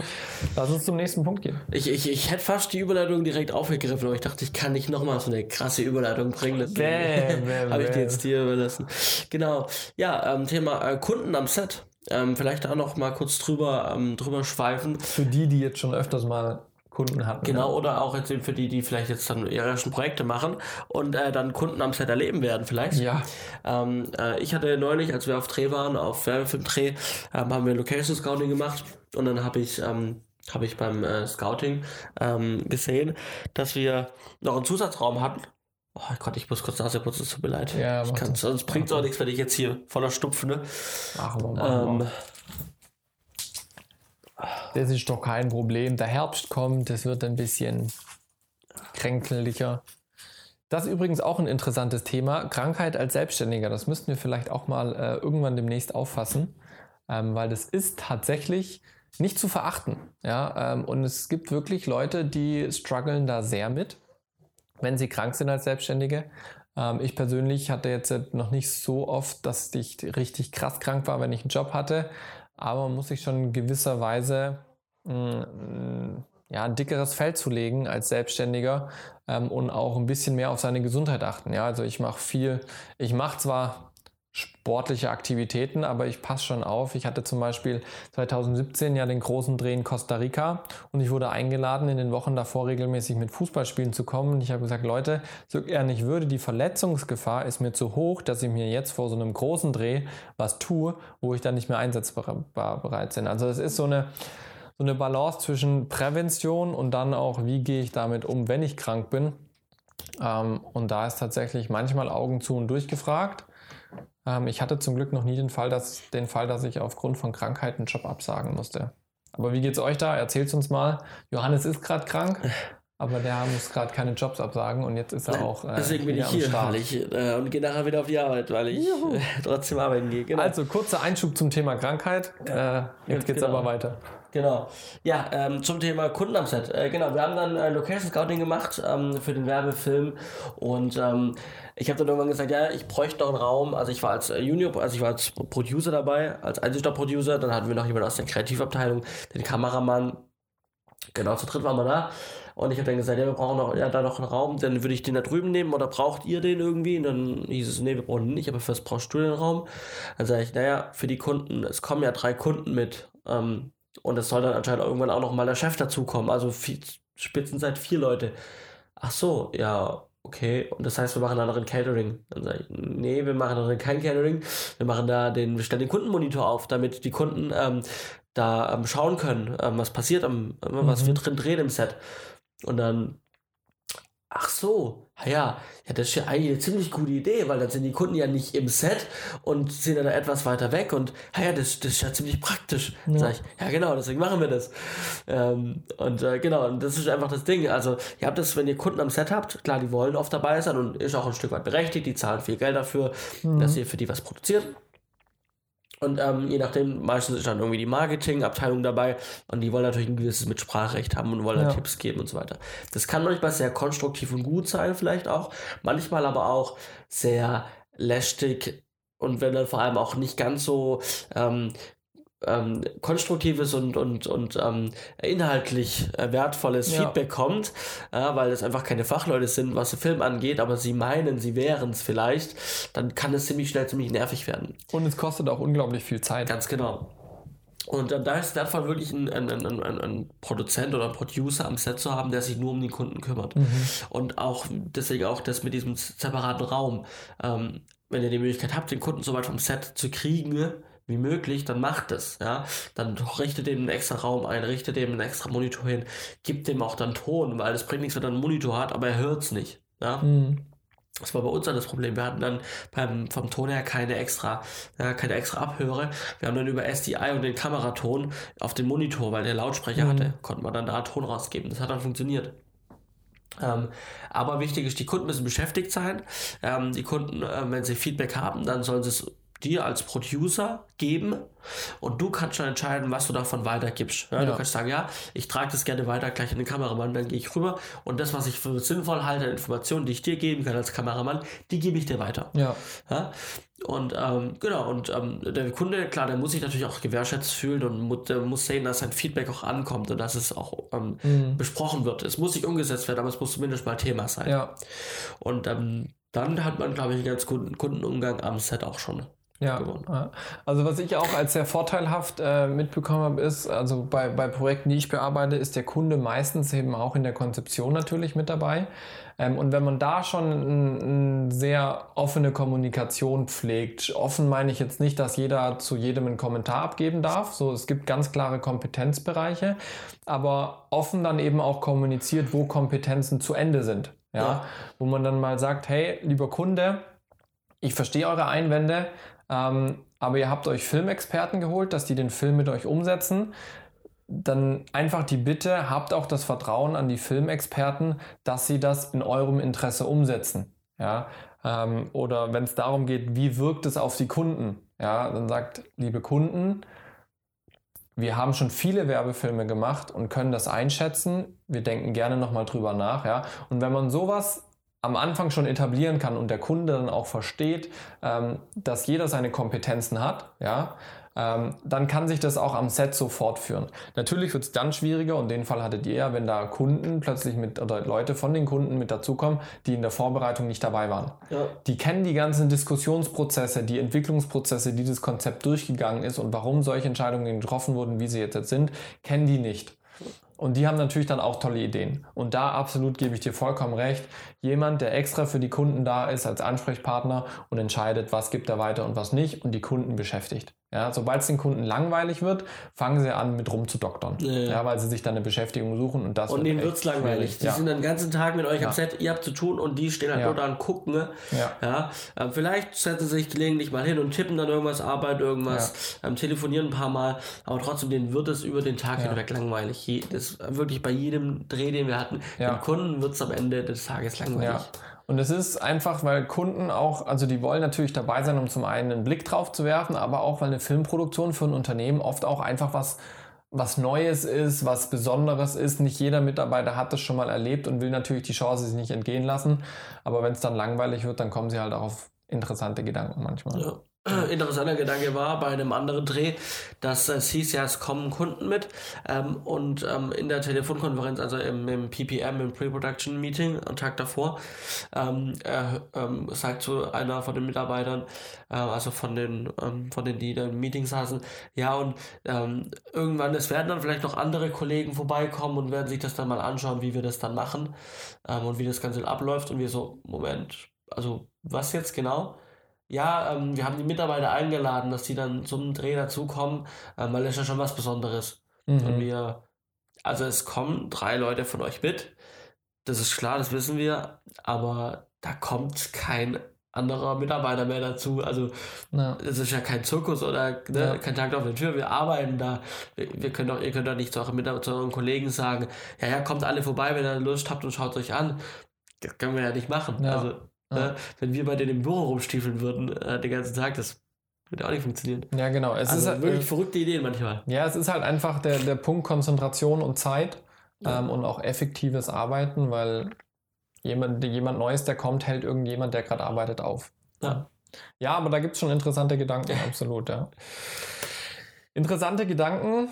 Lass uns zum nächsten Punkt gehen. Ich, ich, ich hätte fast die Überleitung direkt aufgegriffen, aber ich dachte, ich kann nicht nochmal so eine krasse Überleitung bringen. Deswegen habe ich die jetzt dir überlassen. Genau. Ja, ähm, Thema äh, Kunden am Set. Ähm, vielleicht auch noch mal kurz drüber, ähm, drüber schweifen. Für die, die jetzt schon öfters mal Kunden hatten. Genau, oder auch jetzt für die, die vielleicht jetzt dann ihre ersten Projekte machen und äh, dann Kunden am Set erleben werden vielleicht. Ja. Ähm, äh, ich hatte neulich, als wir auf Dreh waren, auf Werbefilm-Dreh, ähm, haben wir Location Scouting gemacht und dann habe ich, ähm, habe ich beim äh, Scouting ähm, gesehen, dass wir noch einen Zusatzraum hatten. Oh Gott, ich muss kurz Nase putzen, es tut mir leid. Ja, ich mach kann, sonst bringt es auch nichts, wenn ich jetzt hier voller Stupfen. Ne? Machen wir mal. Ähm, Das ist doch kein Problem. Der Herbst kommt, es wird ein bisschen kränkeliger. Das ist übrigens auch ein interessantes Thema. Krankheit als Selbstständiger. Das müssten wir vielleicht auch mal äh, irgendwann demnächst auffassen, ähm, weil das ist tatsächlich nicht zu verachten. Ja? Ähm, und es gibt wirklich Leute, die strugglen da sehr mit, wenn sie krank sind als Selbstständige. Ähm, ich persönlich hatte jetzt noch nicht so oft, dass ich richtig krass krank war, wenn ich einen Job hatte. Aber man muss sich schon in gewisser Weise mh, mm, ja, ein dickeres Feld zulegen als Selbstständiger ähm, und auch ein bisschen mehr auf seine Gesundheit achten. Ja, also ich mache viel, ich mache zwar sportliche Aktivitäten, aber ich passe schon auf. Ich hatte zum Beispiel 2017 ja den großen Dreh in Costa Rica und ich wurde eingeladen, in den Wochen davor regelmäßig mit Fußballspielen zu kommen. Und ich habe gesagt, Leute, so gerne ich würde, die Verletzungsgefahr ist mir zu hoch, dass ich mir jetzt vor so einem großen Dreh was tue, wo ich dann nicht mehr einsetzbar bereit bin. Also es ist so eine, so eine Balance zwischen Prävention und dann auch, wie gehe ich damit um, wenn ich krank bin. Ähm, und da ist tatsächlich manchmal Augen zu und durchgefragt. Ähm, ich hatte zum Glück noch nie den Fall, dass, den Fall, dass ich aufgrund von Krankheit einen Job absagen musste. Aber wie geht's euch da? Erzählt uns mal. Johannes ist gerade krank. Aber der muss gerade keine Jobs absagen und jetzt ist er auch. Äh, Deswegen bin ich hier weil ich, äh, und gehe nachher wieder auf die Arbeit, weil ich äh, trotzdem arbeiten gehe. Genau. Also kurzer Einschub zum Thema Krankheit. Äh, jetzt geht's genau. aber weiter. Genau. Ja, ähm, zum Thema Kunden am Set. Äh, genau, wir haben dann äh, Location Scouting gemacht ähm, für den Werbefilm und ähm, ich habe dann irgendwann gesagt, ja, ich bräuchte noch einen Raum. Also ich war als äh, Junior, also ich war als Producer dabei, als Einzelstop-Producer. Dann hatten wir noch jemanden aus der Kreativabteilung, den Kameramann. Genau, zu dritt waren wir da. Und ich habe dann gesagt, ja, wir brauchen noch, ja, da noch einen Raum, dann würde ich den da drüben nehmen oder braucht ihr den irgendwie? Und dann hieß es, nee, wir brauchen den nicht, aber fürs brauchst du den Raum. Dann sage ich, naja, für die Kunden, es kommen ja drei Kunden mit. Ähm, und es soll dann anscheinend irgendwann auch noch mal der Chef dazukommen. Also vier, Spitzenzeit vier Leute. Ach so, ja, okay. Und das heißt, wir machen da noch ein Catering. Dann sage ich, nee, wir machen da kein Catering. Wir machen da den, wir stellen den Kundenmonitor auf, damit die Kunden ähm, da ähm, schauen können, ähm, was passiert, am, was mhm. wir drin drehen im Set. Und dann Ach so, ja, ja, das ist ja eigentlich eine ziemlich gute Idee, weil dann sind die Kunden ja nicht im Set und sind dann etwas weiter weg und ja, das, das ist ja ziemlich praktisch. Ja. Sag ich, ja genau, deswegen machen wir das. Ähm, und äh, genau, und das ist einfach das Ding. Also, ihr habt das, wenn ihr Kunden am Set habt, klar, die wollen oft dabei sein und ist auch ein Stück weit berechtigt, die zahlen viel Geld dafür, mhm. dass ihr für die was produziert. Und ähm, je nachdem, meistens ist dann irgendwie die Marketingabteilung dabei und die wollen natürlich ein gewisses Mitspracherecht haben und wollen ja. Tipps geben und so weiter. Das kann manchmal sehr konstruktiv und gut sein, vielleicht auch, manchmal aber auch sehr lästig und wenn dann vor allem auch nicht ganz so ähm, ähm, konstruktives und, und, und ähm, inhaltlich äh, wertvolles ja. Feedback kommt, äh, weil es einfach keine Fachleute sind, was den Film angeht, aber sie meinen, sie wären es vielleicht, dann kann es ziemlich schnell ziemlich nervig werden. Und es kostet auch unglaublich viel Zeit. Ganz genau. Und äh, da ist es wertvoll, wirklich einen, einen, einen, einen, Produzent oder einen Producer am Set zu haben, der sich nur um den Kunden kümmert. Mhm. Und auch deswegen auch das mit diesem separaten Raum. Ähm, wenn ihr die Möglichkeit habt, den Kunden so weit vom Set zu kriegen, wie möglich, dann macht es. Ja? Dann richtet dem einen extra Raum ein, richtet dem einen extra Monitor hin, gibt dem auch dann Ton, weil es bringt nichts, wenn er einen Monitor hat, aber er hört es nicht. Ja? Mhm. Das war bei uns dann das Problem. Wir hatten dann beim, vom Ton her keine extra, ja, keine extra Abhöre. Wir haben dann über SDI und den Kameraton auf den Monitor, weil der Lautsprecher mhm. hatte, konnten wir dann da Ton rausgeben. Das hat dann funktioniert. Ähm, aber wichtig ist, die Kunden müssen beschäftigt sein. Ähm, die Kunden, äh, wenn sie Feedback haben, dann sollen sie es dir als Producer geben und du kannst schon entscheiden, was du davon weitergibst. Ja, ja. Du kannst sagen, ja, ich trage das gerne weiter gleich in den Kameramann, dann gehe ich rüber und das, was ich für sinnvoll halte, Informationen, die ich dir geben kann als Kameramann, die gebe ich dir weiter. Ja. ja? Und ähm, genau, und ähm, der Kunde, klar, der muss sich natürlich auch gewertschätzt fühlen und muss, muss sehen, dass sein Feedback auch ankommt und dass es auch ähm, mhm. besprochen wird. Es muss nicht umgesetzt werden, aber es muss zumindest mal Thema sein. Ja. Und ähm, dann hat man, glaube ich, einen ganz guten Kundenumgang am Set auch schon. Ja, gewonnen. also was ich auch als sehr vorteilhaft äh, mitbekommen habe, ist, also bei, bei Projekten, die ich bearbeite, ist der Kunde meistens eben auch in der Konzeption natürlich mit dabei. Ähm, und wenn man da schon eine sehr offene Kommunikation pflegt, offen meine ich jetzt nicht, dass jeder zu jedem einen Kommentar abgeben darf. So, es gibt ganz klare Kompetenzbereiche, aber offen dann eben auch kommuniziert, wo Kompetenzen zu Ende sind. Ja, ja. wo man dann mal sagt, hey, lieber Kunde, ich verstehe eure Einwände, ähm, aber ihr habt euch Filmexperten geholt, dass die den Film mit euch umsetzen. Dann einfach die Bitte, habt auch das Vertrauen an die Filmexperten, dass sie das in eurem Interesse umsetzen. Ja? Ähm, oder wenn es darum geht, wie wirkt es auf die Kunden? Ja, dann sagt, liebe Kunden, wir haben schon viele Werbefilme gemacht und können das einschätzen. Wir denken gerne nochmal drüber nach. Ja? Und wenn man sowas am Anfang schon etablieren kann und der Kunde dann auch versteht, ähm, dass jeder seine Kompetenzen hat, ja, ähm, dann kann sich das auch am Set so fortführen. Natürlich wird es dann schwieriger und den Fall hattet ihr ja, wenn da Kunden plötzlich mit oder Leute von den Kunden mit dazukommen, die in der Vorbereitung nicht dabei waren. Ja. Die kennen die ganzen Diskussionsprozesse, die Entwicklungsprozesse, die das Konzept durchgegangen ist und warum solche Entscheidungen getroffen wurden, wie sie jetzt sind, kennen die nicht. Und die haben natürlich dann auch tolle Ideen. Und da absolut gebe ich dir vollkommen recht. Jemand, der extra für die Kunden da ist als Ansprechpartner und entscheidet, was gibt er weiter und was nicht und die Kunden beschäftigt. Ja, sobald es den Kunden langweilig wird, fangen sie an mit rumzudoktern. Ja, ja. Ja, weil sie sich dann eine Beschäftigung suchen und das Und wird denen echt wird's langweilig. Die Ja. sind den ganzen Tag mit euch am Set, ihr habt zu tun und die stehen halt nur da und gucken. Ne? Ja. Ähm, vielleicht setzen sie sich gelegentlich mal hin und tippen dann irgendwas, arbeiten irgendwas, ähm, telefonieren ein paar Mal, aber trotzdem, denen wird es über den Tag hinweg langweilig. Je, das wirklich bei jedem Dreh, den wir hatten, den Kunden wird es am Ende des Tages langweilig. Und es ist einfach, weil Kunden auch, also die wollen natürlich dabei sein, um zum einen einen Blick drauf zu werfen, aber auch, weil eine Filmproduktion für ein Unternehmen oft auch einfach was, was Neues ist, was Besonderes ist. Nicht jeder Mitarbeiter hat das schon mal erlebt und will natürlich die Chance sich nicht entgehen lassen. Aber wenn es dann langweilig wird, dann kommen sie halt auch auf interessante Gedanken manchmal. Ja. Interessanter Gedanke war bei einem anderen Dreh, dass es hieß ja, es kommen Kunden mit ähm, und ähm, in der Telefonkonferenz, also im, im PPM, im Pre-Production Meeting, am Tag davor, ähm, er, ähm, sagt zu einer von den Mitarbeitern, äh, also von den, ähm, von denen, die da im Meeting saßen, ja und ähm, irgendwann, es werden dann vielleicht noch andere Kollegen vorbeikommen und werden sich das dann mal anschauen, wie wir das dann machen und wie das Ganze abläuft und wir so, Moment, also was jetzt genau? Ja, ähm, wir haben die Mitarbeiter eingeladen, dass die dann zum Dreh dazukommen, ähm, weil das ist ja schon was Besonderes. Und Mhm. wir, also es kommen drei Leute von euch mit, das ist klar, das wissen wir, aber da kommt kein anderer Mitarbeiter mehr dazu. Also Ja. das ist ja kein Zirkus oder ne, Ja. kein Tag auf der Tür. Wir arbeiten da. Wir, wir können doch, ihr könnt doch nicht zu euren, zu euren Kollegen sagen, ja, ja, kommt alle vorbei, wenn ihr Lust habt und schaut euch an. Das können wir ja nicht machen. Ja. Also, Ja. ne, wenn wir bei denen im Büro rumstiefeln würden äh, den ganzen Tag, das würde auch nicht funktionieren. ja, genau. Es Also ist halt, wirklich verrückte Ideen manchmal. Ja, es ist halt einfach der, der Punkt Konzentration und Zeit Ja. ähm, und auch effektives Arbeiten, weil jemand, jemand Neues, der kommt, hält irgendjemand, der gerade arbeitet, auf. Ja. Ja, aber da gibt es schon interessante Gedanken, absolut, ja. Interessante Gedanken.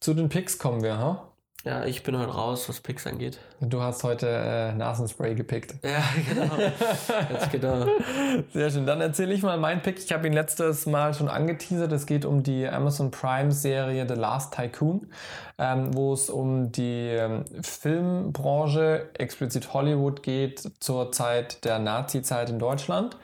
Zu den Picks kommen wir, ha? Ja, ich bin heute raus, was Picks angeht. Du hast heute äh, Nasenspray gepickt. Ja, genau. Jetzt genau. Sehr schön. Dann erzähle ich mal meinen Pick. Ich habe ihn letztes Mal schon angeteasert. Es geht um die Amazon Prime Serie The Last Tycoon, ähm, wo es um die ähm, Filmbranche, explizit Hollywood geht, zur Zeit der Nazi-Zeit in Deutschland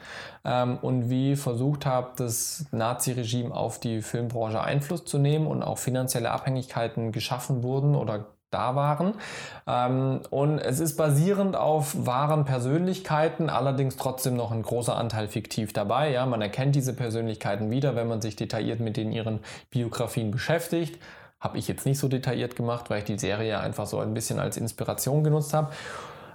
ähm, und wie versucht habe, das Nazi-Regime auf die Filmbranche Einfluss zu nehmen und auch finanzielle Abhängigkeiten geschaffen wurden oder da waren. Ähm, und es ist basierend auf wahren Persönlichkeiten, allerdings trotzdem noch ein großer Anteil fiktiv dabei. Ja, man erkennt diese Persönlichkeiten wieder, wenn man sich detailliert mit den ihren Biografien beschäftigt. Habe ich jetzt nicht so detailliert gemacht, weil ich die Serie einfach so ein bisschen als Inspiration genutzt habe.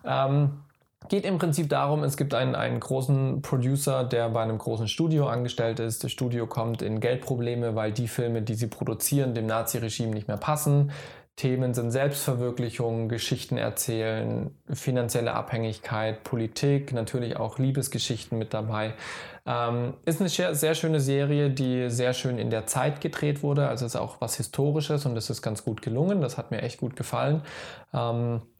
Ähm, Geht im Prinzip darum, es gibt einen, einen großen Producer, der bei einem großen Studio angestellt ist. Das Studio kommt in Geldprobleme, weil die Filme, die sie produzieren, dem Nazi-Regime nicht mehr passen. Themen sind Selbstverwirklichung, Geschichten erzählen, finanzielle Abhängigkeit, Politik, natürlich auch Liebesgeschichten mit dabei. Ähm, ist eine sehr, sehr schöne Serie, die sehr schön in der Zeit gedreht wurde. Also ist auch was Historisches und das ist ganz gut gelungen. Das hat mir echt gut gefallen. Ähm, äh,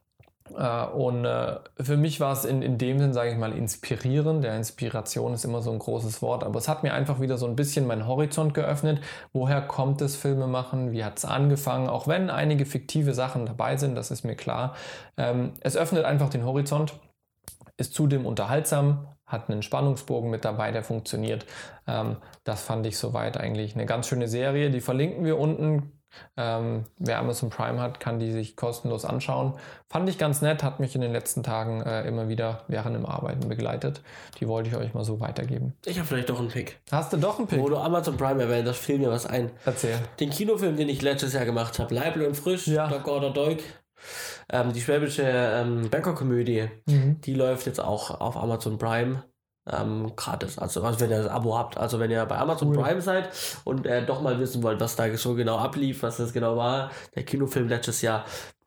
und äh, für mich war es in, in dem Sinn, sage ich mal, inspirierend. Der Inspiration ist immer so ein großes Wort, aber es hat mir einfach wieder so ein bisschen meinen Horizont geöffnet. Woher kommt das Filmemachen? Wie hat es angefangen? Auch wenn einige fiktive Sachen dabei sind, das ist mir klar. Ähm, es öffnet einfach den Horizont, ist zudem unterhaltsam, hat einen Spannungsbogen mit dabei, der funktioniert. Ähm, das fand ich soweit eigentlich eine ganz schöne Serie. Die verlinken wir unten. Ähm, wer Amazon Prime hat, kann die sich kostenlos anschauen. Fand ich ganz nett, hat mich in den letzten Tagen äh, immer wieder während dem Arbeiten begleitet. Die wollte ich euch mal so weitergeben. Ich habe vielleicht doch einen Pick. Hast du doch einen Pick? Wo du Amazon Prime erwähnt, das fiel mir was ein. Erzähl. Den Kinofilm, den ich letztes Jahr gemacht habe, Leibel und Frisch, Ja. Doc Order Deuk, ähm, die schwäbische ähm, Bäckerkomödie, Mhm. die läuft jetzt auch auf Amazon Prime. Ähm, gratis, also, also wenn ihr das Abo habt, also wenn ihr bei Amazon Cool. Prime seid und äh, doch mal wissen wollt, was da so genau ablief, was das genau war, der Kinofilm letztes Jahr,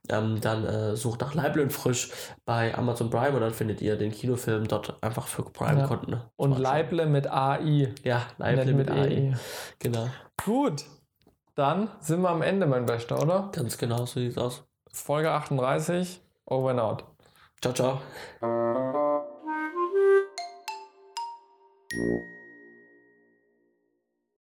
ähm, dann äh, sucht nach Leible und Frisch bei Amazon Prime und dann findet ihr den Kinofilm dort einfach für Prime-Konten. Ja. Und Leible mit AI. Ja, Leible mit, mit AI. E. Genau. Gut. Dann sind wir am Ende, mein Bester, oder? Ganz genau, so sieht's aus. Folge 38. Over and out. Ciao, ciao. Mm-hmm.